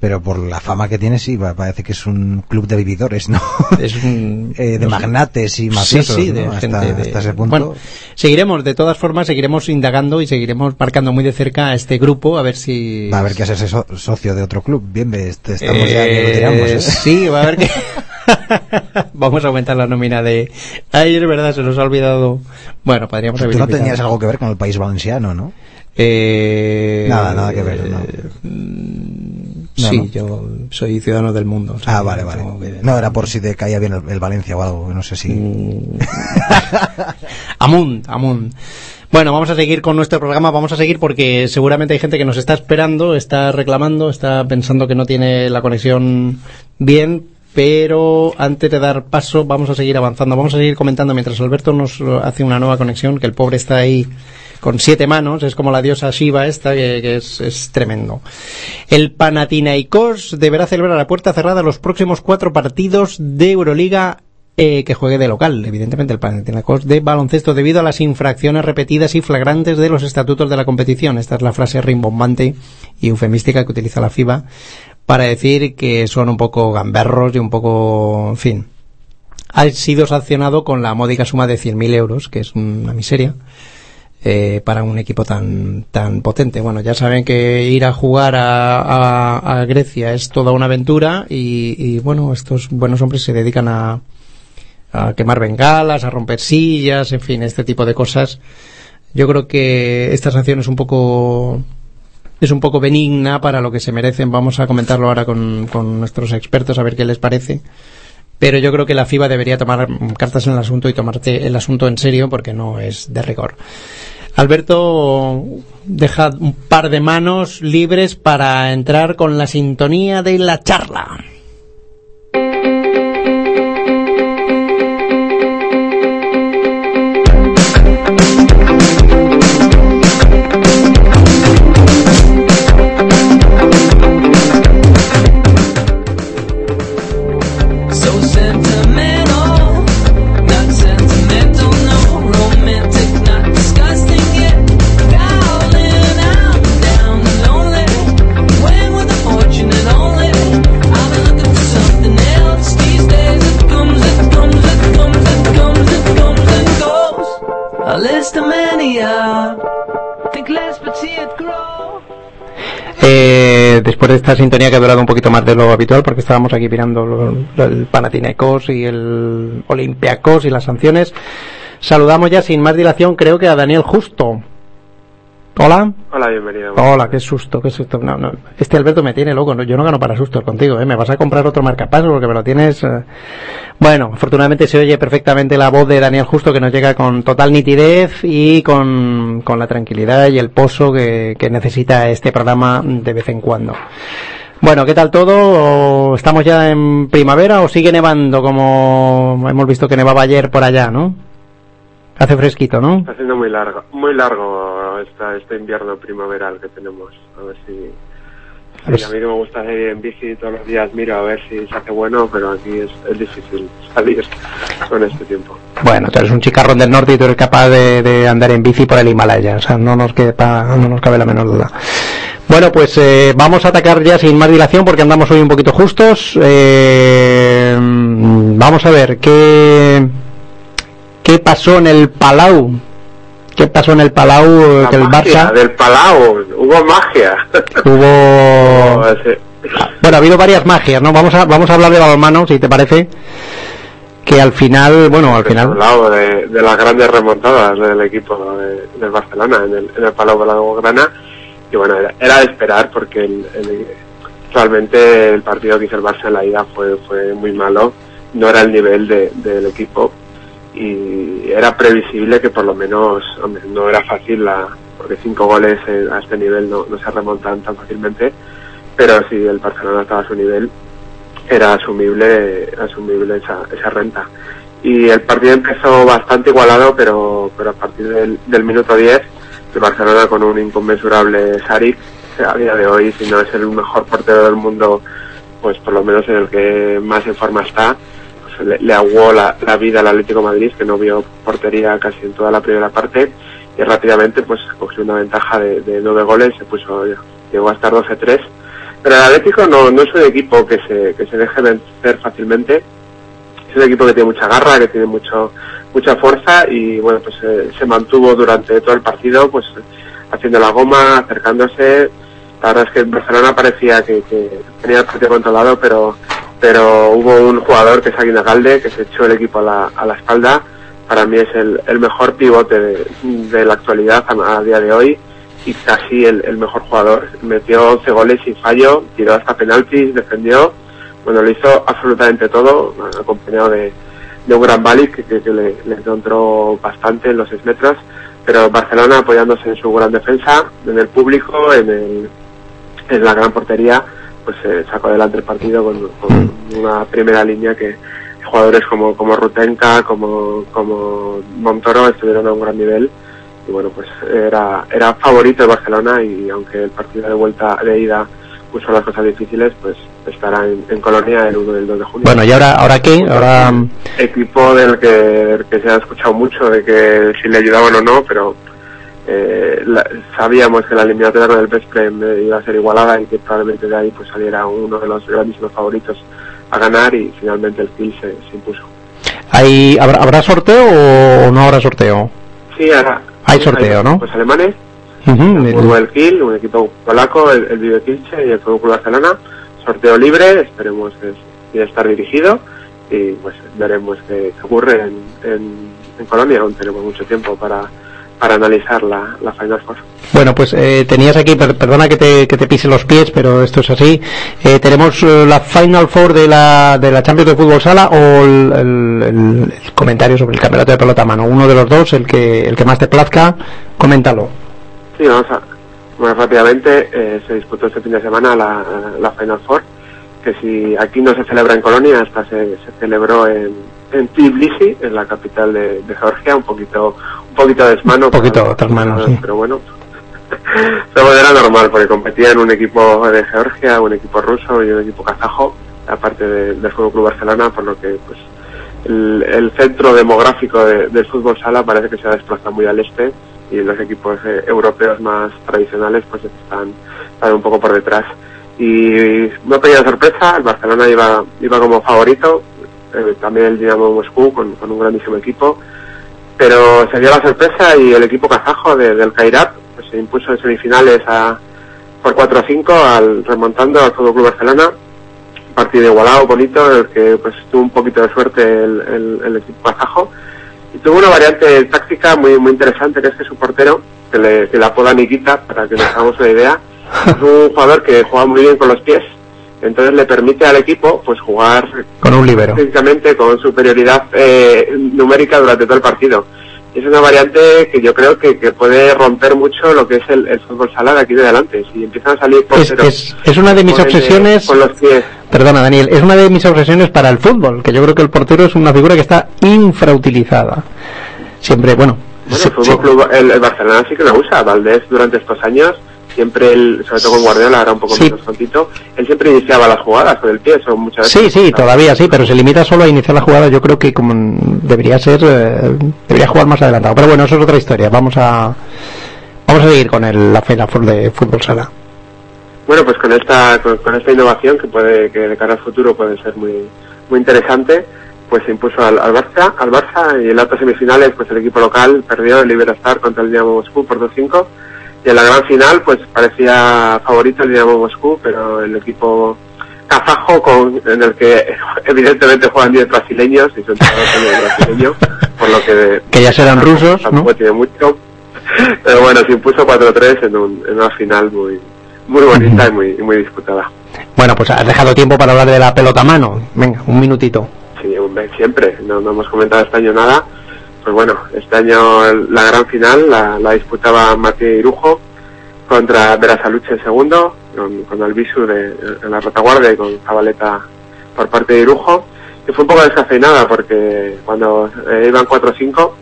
[SPEAKER 4] pero por la fama que tiene sí, pa- parece que es un club de vividores, ¿no?
[SPEAKER 1] Es un-
[SPEAKER 4] Eh, de
[SPEAKER 1] no sé.
[SPEAKER 4] magnates y mafiosos,
[SPEAKER 1] Sí, sí, de
[SPEAKER 4] ¿no?
[SPEAKER 1] gente
[SPEAKER 4] hasta,
[SPEAKER 1] de-
[SPEAKER 4] hasta ese punto.
[SPEAKER 1] Bueno, seguiremos, de todas formas, seguiremos indagando y seguiremos marcando muy de cerca a este grupo a ver si...
[SPEAKER 4] Va a haber que hacerse so- socio de otro club. Bien, estamos ya que lo
[SPEAKER 1] Eh,
[SPEAKER 4] tiramos, ¿eh?
[SPEAKER 1] Sí, va a haber que... Vamos a aumentar la nómina de... Ay, es verdad, se nos ha olvidado... Bueno, podríamos haber
[SPEAKER 4] Tú no tenías algo que ver con el país valenciano, ¿no?
[SPEAKER 1] Eh,
[SPEAKER 4] Nada, nada que ver, no.
[SPEAKER 1] mm,
[SPEAKER 4] No,
[SPEAKER 1] sí,
[SPEAKER 4] no.
[SPEAKER 1] yo soy ciudadano del mundo. o sea,
[SPEAKER 4] Ah, vale, vale.
[SPEAKER 1] que-
[SPEAKER 4] No, era por si te caía bien el, el Valencia o algo, no sé si...
[SPEAKER 1] Mm. Amunt. Bueno, vamos a seguir con nuestro programa, vamos a seguir porque seguramente hay gente que nos está esperando, está reclamando, está pensando que no tiene la conexión bien, pero antes de dar paso vamos a seguir avanzando, vamos a seguir comentando mientras Alberto nos hace una nueva conexión, que el pobre está ahí con siete manos, es como la diosa Shiva esta, que, que es, es tremendo. El Panathinaikos deberá celebrar a puerta cerrada los próximos cuatro partidos de Euroliga eh, que juegue de local, evidentemente el Panathinaikos de baloncesto debido a las infracciones repetidas y flagrantes de los estatutos de la competición. Esta es la frase rimbombante y eufemística que utiliza la FIBA para decir que son un poco gamberros y un poco, en fin. Ha sido sancionado con la módica suma de 100.000 euros, que es una miseria eh, para un equipo tan tan potente. Bueno, ya saben que ir a jugar a, a- a Grecia es toda una aventura y, y, bueno, estos buenos hombres se dedican a, a quemar bengalas, a romper sillas, en fin, este tipo de cosas. Yo creo que esta sanción es un poco es un poco benigna para lo que se merecen. Vamos a comentarlo ahora con, nuestros expertos a ver qué les parece. Pero yo creo que la FIBA debería tomar cartas en el asunto y tomarte el asunto en serio porque no es de rigor. Alberto, deja un par de manos libres para entrar con la sintonía de la charla. Eh, después de esta sintonía que ha durado un poquito más de lo habitual, porque estábamos aquí mirando lo- el Panathinaikos y el Olympiacos y las sanciones, saludamos ya sin más dilación, creo que a Daniel Justo. Hola.
[SPEAKER 8] Hola, bienvenido.
[SPEAKER 1] Hola, qué susto, qué susto. No, no, Este Alberto me tiene loco, no, yo no gano para sustos contigo, ¿eh? Me vas a comprar otro marcapasos porque me lo tienes... eh. Bueno, afortunadamente se oye perfectamente la voz de Daniel Justo que nos llega con total nitidez y con, con la tranquilidad y el pozo que, que necesita este programa de vez en cuando. Bueno, ¿qué tal todo? ¿O ¿Estamos ya en primavera o sigue nevando como hemos visto que nevaba ayer por allá, no? Hace fresquito, ¿no?
[SPEAKER 8] Está siendo muy largo, muy largo esta, este invierno primaveral que tenemos. A ver si...
[SPEAKER 1] A ver
[SPEAKER 8] sí, a
[SPEAKER 1] si-
[SPEAKER 8] mí que me gusta salir en bici todos los días, miro a ver si se hace bueno, pero aquí es, es difícil salir con este tiempo.
[SPEAKER 1] Bueno, tú eres un chicarrón del norte y tú eres capaz de, de andar en bici por el Himalaya, o sea, no nos, quepa- no nos cabe la menor duda. Bueno, pues eh, vamos a atacar ya sin más dilación porque andamos hoy un poquito justos. Eh, vamos a ver qué qué pasó en el Palau. ¿Qué pasó en el Palau eh,
[SPEAKER 8] La
[SPEAKER 1] que el
[SPEAKER 8] magia
[SPEAKER 1] Barça
[SPEAKER 8] del Palau, hubo magia.
[SPEAKER 1] hubo Bueno, ha habido varias magias, ¿no? Vamos a vamos a hablar de balonmano, si te parece. Que al final, bueno, al final
[SPEAKER 8] hablado de, de las grandes remontadas del equipo de- del Barcelona en el, en el Palau Blaugrana y bueno, era, era de esperar porque el- el- realmente el partido que hizo el Barça en la ida fue, fue muy malo, no era el nivel de- del equipo y era previsible que por lo menos, no era fácil la, porque cinco goles a este nivel no, no se remontan tan fácilmente, pero si el Barcelona estaba a su nivel era asumible asumible esa, esa renta. Y el partido empezó bastante igualado pero pero a partir del, minuto 10 el Barcelona con un inconmensurable Saric a día de hoy si no es el mejor portero del mundo pues por lo menos en el que más en forma está le, le aguó la, la vida al Atlético Madrid que no vio portería casi en toda la primera parte y rápidamente pues cogió una ventaja de, de nueve goles se puso llegó a estar 12-3 pero el Atlético no, no es un equipo que se, que se deje vencer fácilmente. Es un equipo que tiene mucha garra, que tiene mucho, mucha fuerza y bueno, pues eh, se mantuvo durante todo el partido, pues haciendo la goma, acercándose. La verdad es que el Barcelona parecía que tenía el partido controlado, pero, pero hubo un jugador que es Aguinagalde, que se echó el equipo a la, a la espalda. Para mí es el, el mejor pivote de, la actualidad a, día de hoy y casi el, mejor jugador. Metió 11 goles sin fallo, tiró hasta penaltis, defendió. Bueno, lo hizo absolutamente todo, acompañado de, de un gran Bali que, que- que le, le encontró bastante en los 6 metros. Pero Barcelona apoyándose en su gran defensa, en el público, en, el, en la gran portería, pues eh, sacó adelante el partido con, con una primera línea que jugadores como, como Rutenka, como, como Montoro estuvieron a un gran nivel y bueno pues era era favorito de Barcelona y aunque el partido de vuelta de ida puso las cosas difíciles pues estará en, en Colonia el 1 y el 2 de junio
[SPEAKER 1] Bueno, ¿y ahora, ahora qué? Ahora,
[SPEAKER 8] equipo del que, del que se ha escuchado mucho de que si le ayudaban o no pero eh, la- sabíamos que la eliminatoria con el Vesprem eh, iba a ser igualada y que probablemente de ahí pues saliera uno de los grandísimos favoritos a ganar y finalmente el Kiel se, se impuso
[SPEAKER 1] ¿hay, habrá, ¿habrá sorteo o no habrá sorteo?
[SPEAKER 8] sí ahora
[SPEAKER 1] Hay sorteo, ¿no?
[SPEAKER 8] pues alemanes
[SPEAKER 1] Ujú,
[SPEAKER 8] el Fútbol Kiel, un equipo polaco, el, el Vive y el Fútbol Club Barcelona. Sorteo libre, esperemos que que estar dirigido y pues veremos qué, ocurre en, en, en Colonia. Aún tenemos mucho tiempo para, para analizar la, la Final Four.
[SPEAKER 1] Bueno, pues eh, tenías aquí, per- perdona que te, que te pise los pies, pero esto es así. Eh, tenemos eh, la Final Four de la, de la Champions de Fútbol Sala o el, el- el- el comentario sobre el campeonato de pelota a mano. Uno de los dos, el que, el que más te plazca, coméntalo.
[SPEAKER 8] Sí, vamos a. Bueno, rápidamente eh, se disputó este fin de semana la, la Final Four, que si aquí no se celebra en Colonia, esta se, se celebró en, en Tbilisi, en la capital de, de Georgia, un poquito un poquito desmano.
[SPEAKER 1] Un poquito
[SPEAKER 8] pero-
[SPEAKER 1] desmano, sí.
[SPEAKER 8] Pero bueno, pero bueno, era normal, porque competían un equipo de Georgia, un equipo ruso y un equipo kazajo, aparte de- del Fútbol Club Barcelona, por lo que pues el, el centro demográfico de- del fútbol sala parece que se ha desplazado muy al este y los equipos eh, europeos más tradicionales pues están, están un poco por detrás. Y una pequeña sorpresa, el Barcelona iba, iba como favorito, eh, también el Dinamo Moscú con, con un grandísimo equipo, pero se dio la sorpresa y el equipo kazajo de- del Kairat pues, se impuso en semifinales a, por 4-5 al, remontando al Fútbol Club Barcelona. Partido igualado, bonito, en el que pues tuvo un poquito de suerte el equipo kazajo. Y tuvo una variante táctica muy muy interesante que es que su portero, que le, que le apoda Nikita, para que nos hagamos una idea, es un jugador que juega muy bien con los pies, entonces le permite al equipo pues jugar
[SPEAKER 1] Con un libero.
[SPEAKER 8] físicamente con superioridad eh, numérica durante todo el partido. Es una variante que yo creo que, que puede romper mucho lo que es el, el fútbol sala de aquí de adelante. Si empiezan a salir
[SPEAKER 1] Es,
[SPEAKER 8] porteros
[SPEAKER 1] es, es una de mis
[SPEAKER 8] con el-
[SPEAKER 1] obsesiones.
[SPEAKER 8] con los pies
[SPEAKER 1] Perdona, Daniel, es una de mis obsesiones para el fútbol, que yo creo que el portero es una figura que está infrautilizada. Siempre, bueno.
[SPEAKER 8] El Fútbol Club, el, el Barcelona sí que lo usa. Valdés durante estos años, siempre, él, sobre todo con Guardiola, ahora un poco
[SPEAKER 1] Sí.
[SPEAKER 8] menos tontito, él siempre iniciaba las jugadas con el pie, eso muchas
[SPEAKER 1] Sí,
[SPEAKER 8] veces.
[SPEAKER 1] sí, todavía sí, pero se limita solo a iniciar la jugada. Yo creo que como debería ser, eh, debería jugar más adelantado. Pero bueno, eso es otra historia. Vamos a, vamos a seguir con el, la Final Four de fútbol sala.
[SPEAKER 8] Bueno, pues con esta, con, con esta innovación que puede, que de cara al futuro puede ser muy, muy interesante, pues se impuso al, al Barça, al Barça y en las semifinales, pues el equipo local perdió el Liberastar contra el Dinamo Moscú por 2-5 y en la gran final, pues parecía favorito el Dinamo Moscú, pero el equipo kazajo con, en el que evidentemente juegan 10 brasileños y son todos brasileños, por lo que
[SPEAKER 1] Que ya serán rusos, ¿no?
[SPEAKER 8] tampoco tiene mucho. Pero bueno, se impuso 4-3 en, un, en una final muy, muy bonita y, muy, y muy disputada.
[SPEAKER 1] Bueno, pues has dejado tiempo para hablar de la pelota a mano. Venga, un minutito.
[SPEAKER 8] Sí, siempre. No, no hemos comentado este año nada. Pues bueno, este año la gran final la, la disputaba Matías Irujo contra Verasaluche en segundo, con, con Albisu de, en la retaguardia y con Zabaleta por parte de Irujo. Y fue un poco descafeinada porque cuando eh, iban 4-5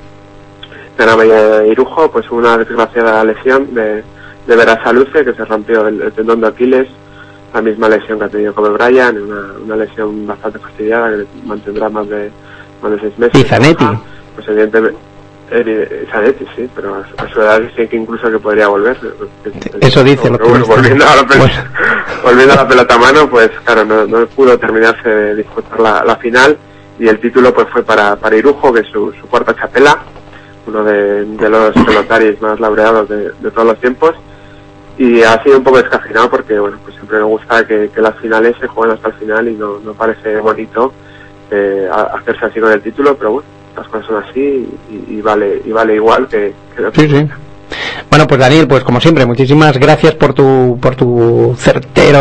[SPEAKER 8] ganaba ya Irujo, pues hubo una desgraciada lesión de, de Verasaluce que se rompió el, tendón de Aquiles, la misma lesión que ha tenido Kobe Bryant, una, lesión bastante fastidiada que mantendrá más de, más de seis meses. Pues evidentemente, eh, Zanetti sí, pero a, su edad dice que incluso que podría volver.
[SPEAKER 1] Eso dice lo
[SPEAKER 8] Pero bueno,
[SPEAKER 1] que
[SPEAKER 8] volviendo a, la pel-
[SPEAKER 1] Bueno.
[SPEAKER 8] volviendo a la pelota a mano, pues claro, no, no pudo terminarse de disputar la, la final y el título pues fue para, para Irujo, que es su, su cuarta chapela, uno de, de los pelotaris más laureados de, de todos los tiempos. Y ha sido un poco descafeinado porque, bueno, pues siempre me gusta que, que las finales se jueguen hasta el final y no, no parece bonito eh, hacerse así con el título, pero bueno, las cosas así y, y vale y vale igual que, que-
[SPEAKER 1] Sí, sí. Bueno, pues Daniel, pues como siempre, muchísimas gracias por tu, por tu certero.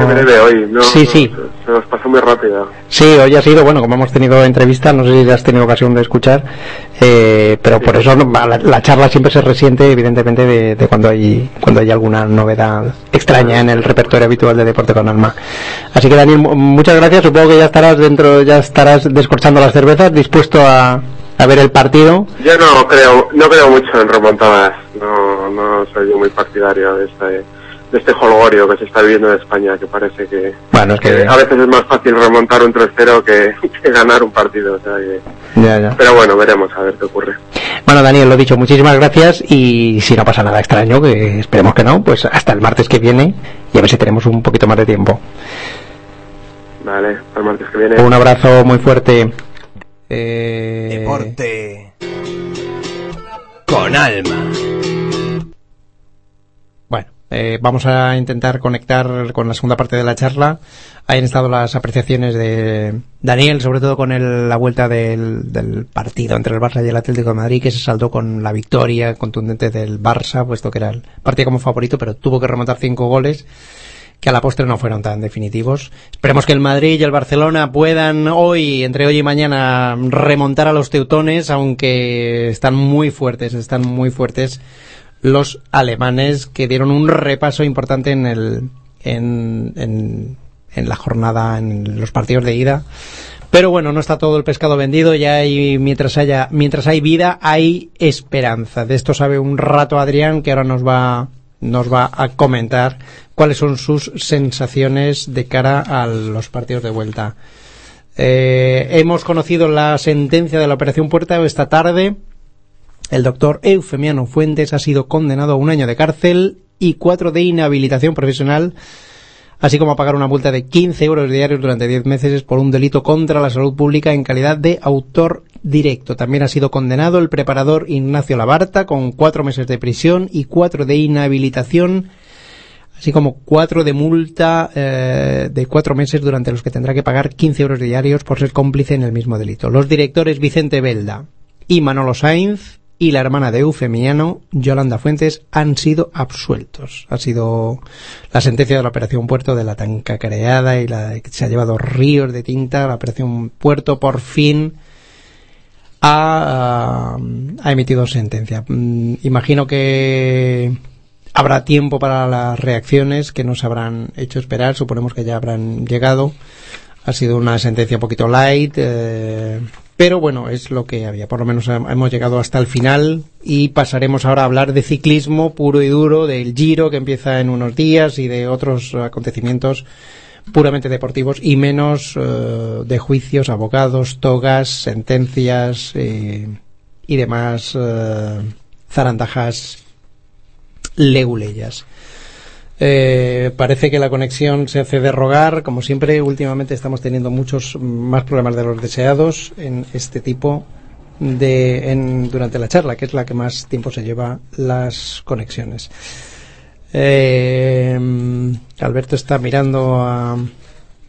[SPEAKER 8] que breve hoy, ¿no?
[SPEAKER 1] Sí, sí.
[SPEAKER 8] Se nos pasó muy rápido.
[SPEAKER 1] Sí, hoy ha sido, bueno, como hemos tenido entrevistas, no sé si has tenido ocasión de escuchar, eh, pero por eso la, la charla siempre se resiente, evidentemente, de, de cuando hay cuando hay alguna novedad extraña en el repertorio habitual de Deporte con Alma. Así que, Daniel, mu- muchas gracias. Supongo que ya estarás dentro, ya estarás descorchando las cervezas, dispuesto a, a ver el partido.
[SPEAKER 8] Yo no creo, no creo mucho en remontadas. No, no soy muy partidario de este, de este holgorio que se está viviendo en España, que parece que,
[SPEAKER 1] Bueno, es que.
[SPEAKER 8] a veces es más fácil remontar un 3-0 que, que ganar un partido. o sea que-
[SPEAKER 1] Ya, ya.
[SPEAKER 8] pero bueno, veremos a ver qué ocurre.
[SPEAKER 1] Bueno, Daniel, lo dicho, muchísimas gracias y si no pasa nada extraño, que esperemos que no, pues hasta el martes que viene y a ver si tenemos un poquito más de tiempo.
[SPEAKER 8] Vale, el martes que viene.
[SPEAKER 1] Un abrazo muy fuerte. Eh,
[SPEAKER 2] Deporte con alma.
[SPEAKER 1] Bueno, Eh, vamos a intentar conectar con la segunda parte de la charla. Ahí han estado las apreciaciones de Daniel, sobre todo con el- la vuelta del, del partido entre el Barça y el Atlético de Madrid, que se saldó con la victoria contundente del Barça, puesto que era el partido como favorito, pero tuvo que remontar cinco goles que a la postre no fueron tan definitivos. Esperemos que el Madrid y el Barcelona puedan hoy, entre hoy y mañana, remontar a los teutones, aunque están muy fuertes, están muy fuertes los alemanes que dieron un repaso importante en el en, la jornada, en los partidos de ida. Pero bueno, no está todo el pescado vendido, ya hay, mientras haya, mientras hay vida, hay esperanza. De esto sabe un rato Adrián, que ahora nos va, nos va a comentar cuáles son sus sensaciones de cara a los partidos de vuelta. Eh, hemos conocido la sentencia de la Operación Puerta esta tarde. El doctor Eufemiano Fuentes ha sido condenado a un año de cárcel y cuatro de inhabilitación profesional, así como a pagar una multa de 15 euros diarios durante 10 meses por un delito contra la salud pública en calidad de autor directo. También ha sido condenado el preparador Ignacio Labarta con cuatro meses de prisión y cuatro de inhabilitación así como cuatro de multa eh, de cuatro meses durante los que tendrá que pagar 15 euros diarios por ser cómplice en el mismo delito. Los directores Vicente Belda y Manolo Sainz y la hermana de Eufemiano, Yolanda Fuentes, han sido absueltos. Ha sido la sentencia de la Operación Puerto de la tan cacareada y la que se ha llevado ríos de tinta. La Operación Puerto por fin ha, ha emitido sentencia. Mm, Imagino que habrá tiempo para las reacciones que nos habrán hecho esperar. Suponemos que ya habrán llegado. Ha sido una sentencia un poquito light, eh, pero bueno, es lo que había. Por lo menos hem- hemos llegado hasta el final y pasaremos ahora a hablar de ciclismo puro y duro, del Giro que empieza en unos días y de otros acontecimientos puramente deportivos y menos eh, de juicios, abogados, togas, sentencias eh, y demás eh, zarandajas leguleyas. Eh, parece que la conexión se hace de rogar, como siempre. Últimamente estamos teniendo muchos más problemas de los deseados en este tipo de en, durante la charla, que es la que más tiempo se lleva las conexiones. Eh, Alberto está mirando a,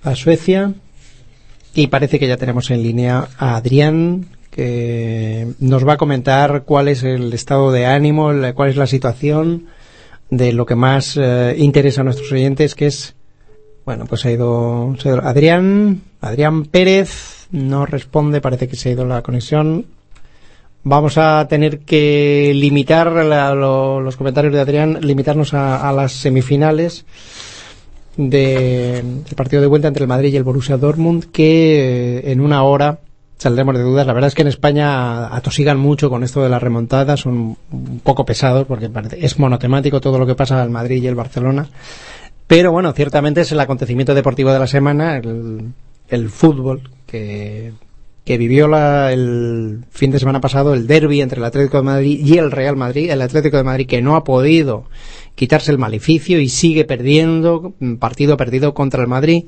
[SPEAKER 1] a Suecia y parece que ya tenemos en línea a Adrián que nos va a comentar cuál es el estado de ánimo, la- cuál es la situación de lo que más eh, interesa a nuestros oyentes, que es, bueno, pues ha ido, se ha ido Adrián, Adrián Pérez, no responde, parece que se ha ido la conexión. Vamos a tener que limitar la- lo- los comentarios de Adrián, limitarnos a, las semifinales de- del partido de vuelta entre el Madrid y el Borussia Dortmund, que eh, en una hora saldremos de dudas. La verdad es que en España atosigan mucho con esto de las remontadas, son un poco pesados porque es monotemático todo lo que pasa al Madrid y el Barcelona. Pero bueno, ciertamente es el acontecimiento deportivo de la semana, el, el fútbol que, que vivió la- el fin de semana pasado, el derby entre el Atlético de Madrid y el Real Madrid, el Atlético de Madrid que no ha podido quitarse el maleficio y sigue perdiendo, partido perdido contra el Madrid.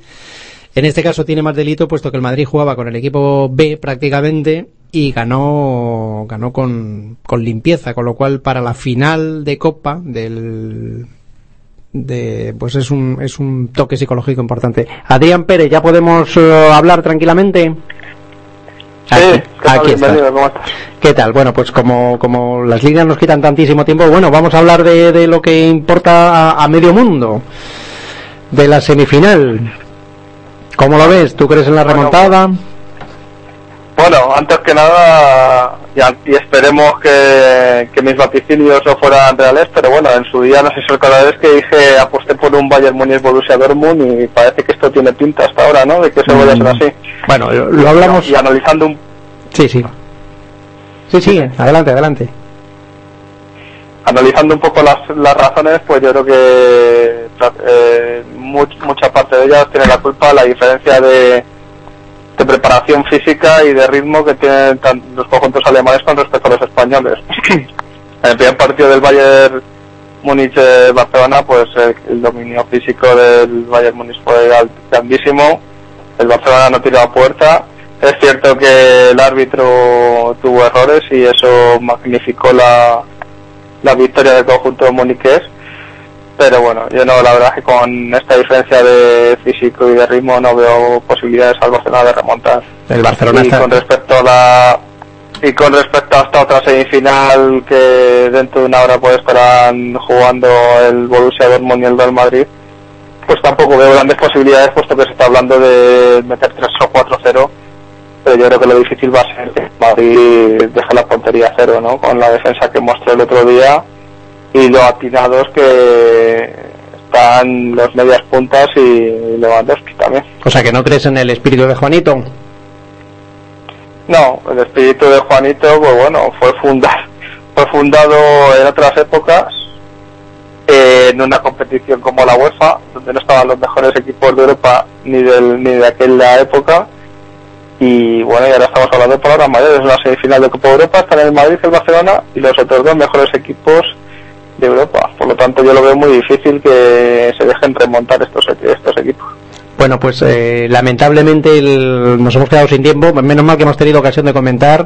[SPEAKER 1] En este caso tiene más delito puesto que el Madrid jugaba con el equipo B prácticamente y ganó ganó con, con limpieza, con lo cual para la final de Copa del de pues es un es un toque psicológico importante. Adrián Pérez, ya podemos eh, hablar tranquilamente. Aquí,
[SPEAKER 8] ¿qué tal?
[SPEAKER 1] aquí. ¿Qué tal? Bueno, pues como, como las líneas nos quitan tantísimo tiempo, bueno, vamos a hablar de, de lo que importa a, a medio mundo, de la semifinal. ¿Cómo lo ves? ¿Tú crees en la remontada?
[SPEAKER 8] Bueno, antes que nada, y, y esperemos que, que mis vaticinios no fueran reales, pero bueno, en su día no sé si recordaréis que dije aposté por un Bayern Munich Borussia Dortmund y parece que esto tiene pinta hasta ahora, ¿no? De que se vaya a ser así.
[SPEAKER 1] Bueno, lo, hablamos.
[SPEAKER 8] Y analizando un
[SPEAKER 1] Sí, sí. Sí, sí, adelante, adelante.
[SPEAKER 8] Analizando un poco las, las razones, pues yo creo que eh, much- mucha parte de ellas tiene la culpa la diferencia de, de preparación física y de ritmo que tienen los conjuntos alemanes con respecto a los españoles. en el primer partido del Bayern Múnich-Barcelona, pues el, el dominio físico del Bayern Múnich fue grandísimo. El Barcelona no tiró a puerta. Es cierto que el árbitro tuvo errores y eso magnificó la, la victoria del conjunto muniqués.
[SPEAKER 9] Pero bueno, yo no, la verdad es que con esta diferencia de físico y de ritmo no veo posibilidades al Barcelona de remontar.
[SPEAKER 1] El Barcelona
[SPEAKER 9] y
[SPEAKER 1] está...
[SPEAKER 9] con respecto a la y con respecto a esta otra semifinal que dentro de una hora pues estarán jugando el Borussia Dortmund y el Real Madrid pues tampoco veo grandes posibilidades puesto que se está hablando de meter 3 o 4-0 pero yo creo que lo difícil va a ser que Madrid deje la portería a cero ¿no? con la defensa que mostró el otro día y lo atinados que están los medias puntas y Lewandowski también
[SPEAKER 1] O sea, que no crees en el espíritu de Juanito.
[SPEAKER 9] No, el espíritu de Juanito, pues bueno, fue fundado, fue fundado en otras épocas, eh, en una competición como la UEFA, donde no estaban los mejores equipos de Europa ni del ni de aquella época. Y bueno, y ahora estamos hablando de palabras mayores, una semifinal de Copa Europa, están el Madrid, el Barcelona y los otros dos mejores equipos de Europa. Por lo tanto, yo lo veo muy difícil que se dejen remontar estos, estos equipos.
[SPEAKER 1] Bueno, pues eh, lamentablemente el- nos hemos quedado sin tiempo. Menos mal que hemos tenido ocasión de comentar.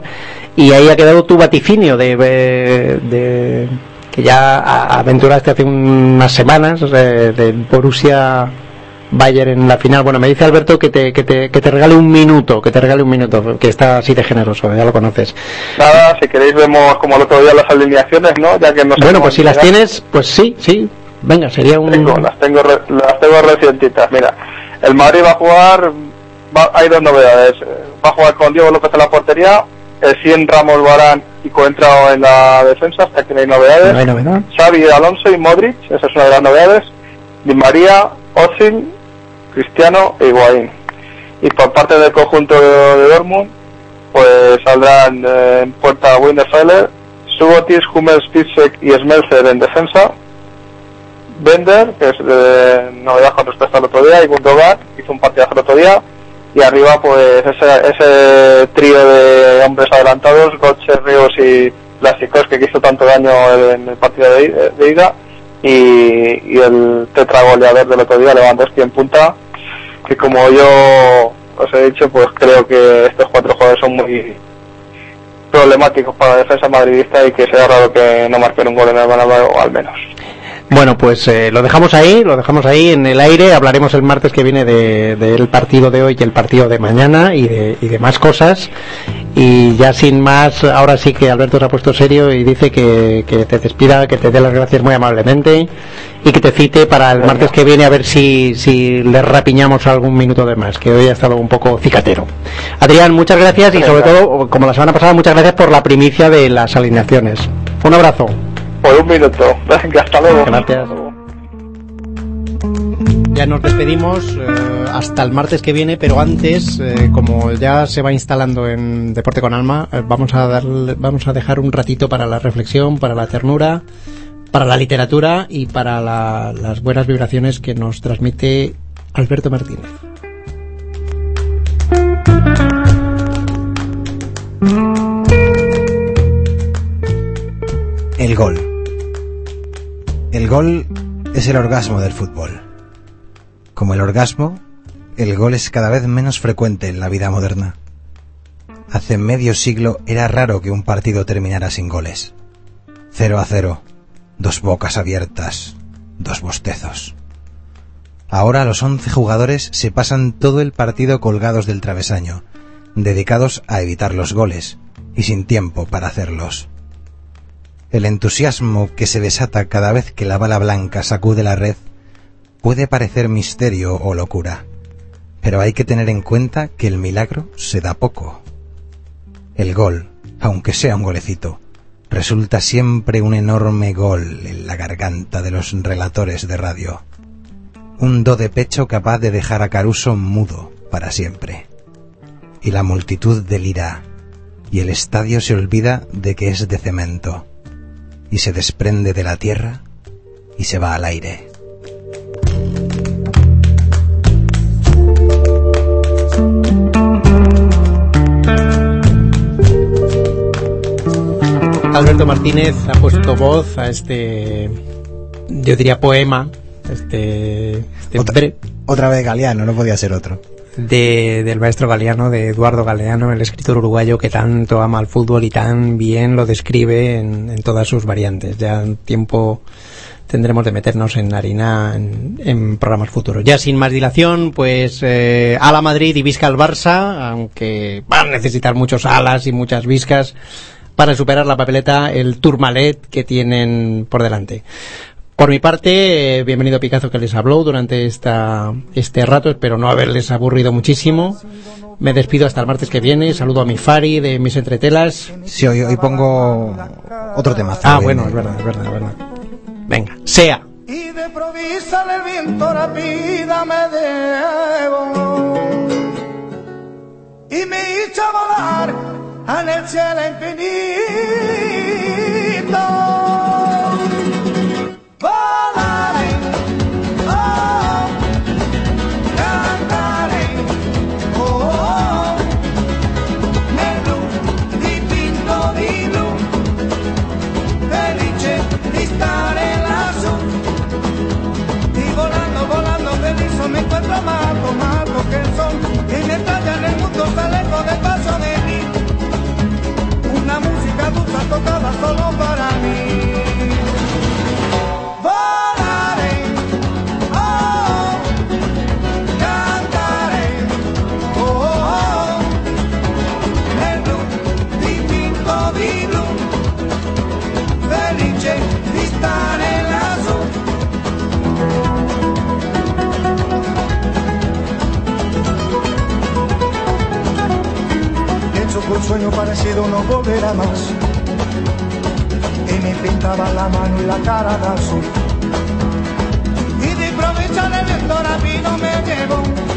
[SPEAKER 1] Y ahí ha quedado tu vaticinio de, de- que ya aventuraste hace unas semanas eh, de Borussia Bayern en la final. Bueno, me dice Alberto que te, que te, que te regale un minuto, que te regale un minuto, que está así de generoso, ya lo conoces.
[SPEAKER 9] Nada, si queréis vemos como el otro día las alineaciones, ¿no? Ya que no
[SPEAKER 1] Bueno, pues si las tienes, pues sí, sí. Venga, sería un...
[SPEAKER 9] Tengo, las tengo, re- las tengo recientitas. Mira, el Madrid va a jugar, va- hay dos novedades. Va a jugar con Diego López en la portería, el 100 Ramos Barán y Coentrao en la defensa, hasta que no hay novedades.
[SPEAKER 1] No hay novedad.
[SPEAKER 9] Xavi Alonso y Modric, esa es una de las novedades. Di María, Ozil, Cristiano e Higuaín. Y por parte del conjunto de, Dortmund, pues saldrán eh, en puerta Winterfeller, Subotis, Hummels, Piszek y Smelzer en defensa. Bender, que es de novedad con respecto al otro día, y Gundogan, hizo un partidazo el otro día. Y arriba, pues ese, ese trío de hombres adelantados, Götze, Ríos y Plásticos, que hizo tanto daño en el partido de ida. Y, y el tetragoleador del otro día, Lewandowski en punta, que como yo os he dicho, pues creo que estos cuatro jugadores son muy problemáticos para la defensa madridista y que sea raro que no marquen un gol en el Bernabéu al menos.
[SPEAKER 1] Bueno, pues eh, lo dejamos ahí, lo dejamos ahí en el aire. Hablaremos el martes que viene de- del partido de hoy y el partido de mañana y de, y de más cosas. Y ya sin más, ahora sí que Alberto se ha puesto serio y dice que, que te despida, que te dé las gracias muy amablemente y que te cite para el martes que viene a ver si, si le rapiñamos algún minuto de más, que hoy ha estado un poco cicatero. Adrián, muchas gracias y sobre todo, como la semana pasada, muchas gracias por la primicia de las alineaciones. Un abrazo.
[SPEAKER 9] Por un minuto. Venga, hasta luego.
[SPEAKER 1] Gracias. Ya nos despedimos eh, hasta el martes que viene, pero antes, eh, como ya se va instalando en Deporte con Alma, eh, vamos a darle, vamos a dejar un ratito para la reflexión, para la ternura, para la literatura y para la- las buenas vibraciones que nos transmite Alberto Martínez.
[SPEAKER 4] El gol. El gol es el orgasmo del fútbol. Como el orgasmo, el gol es cada vez menos frecuente en la vida moderna. Hace medio siglo era raro que un partido terminara sin goles. Cero a cero, dos bocas abiertas, dos bostezos. Ahora los once jugadores se pasan todo el partido colgados del travesaño, dedicados a evitar los goles y sin tiempo para hacerlos. El entusiasmo que se desata cada vez que la bala blanca sacude la red puede parecer misterio o locura, pero hay que tener en cuenta que el milagro se da poco. El gol, aunque sea un golecito, resulta siempre un enorme gol en la garganta de los relatores de radio. Un do de pecho capaz de dejar a Caruso mudo para siempre. Y la multitud delira, y el estadio se olvida de que es de cemento y se desprende de la tierra y se va al aire.
[SPEAKER 1] Alberto Martínez ha puesto voz a este, yo diría poema, este, este
[SPEAKER 4] Otra,
[SPEAKER 1] bre-
[SPEAKER 4] otra vez Galeano, no podía ser otro.
[SPEAKER 1] de, del maestro Galeano, de Eduardo Galeano, el escritor uruguayo que tanto ama al fútbol y tan bien lo describe en, en todas sus variantes. Ya tiempo tendremos de meternos en harina en, en programas futuros. Ya sin más dilación, pues eh, a la Madrid y Visca al Barça, aunque van a necesitar muchos alas y muchas viscas para superar la papeleta, el Tourmalet que tienen por delante. Por mi parte, eh, bienvenido Picazo que les habló durante esta, este rato, espero no haberles aburrido muchísimo. Me despido hasta el martes que viene, saludo a mi Fari de mis entretelas.
[SPEAKER 4] Sí, hoy, hoy pongo otro tema.
[SPEAKER 1] Ah, bueno, es verdad, es verdad, es verdad. Venga, sea.
[SPEAKER 6] Y de provisa el viento la vida me debo y me hizo volar en el cielo infinito. Volaré, oh, cantaré, oh, oh, nel blu dipinto di blu, felice di stare lassù. Y volando, volando feliz me encuentro amado, amado que el sol que me talla en el mundo está lejos del stare lassù. Pienso que sueño parecido no volverá más. Pintaba la mano y la cara de azul. Y de en el viento rápido me llevo.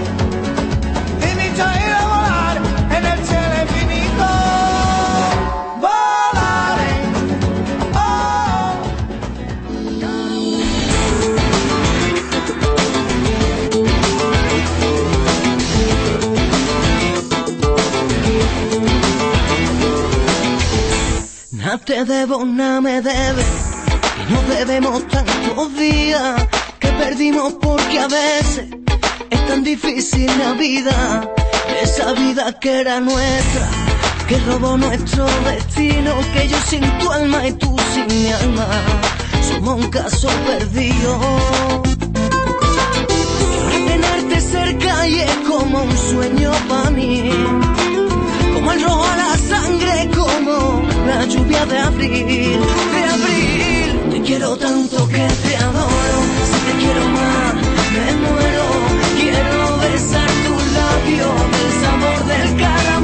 [SPEAKER 10] Te debo, nada me debes. Y nos debemos tantos días que perdimos porque a veces es tan difícil la vida. Esa vida que era nuestra, que robó nuestro destino. Que yo sin tu alma y tú sin mi alma somos un caso perdido. Que tenerte cerca y es como un sueño para mí como el rojo a la sangre, como una lluvia de abril, de abril. Te quiero tanto que te adoro, si te quiero más, me muero. Quiero besar tu labio, el sabor del cara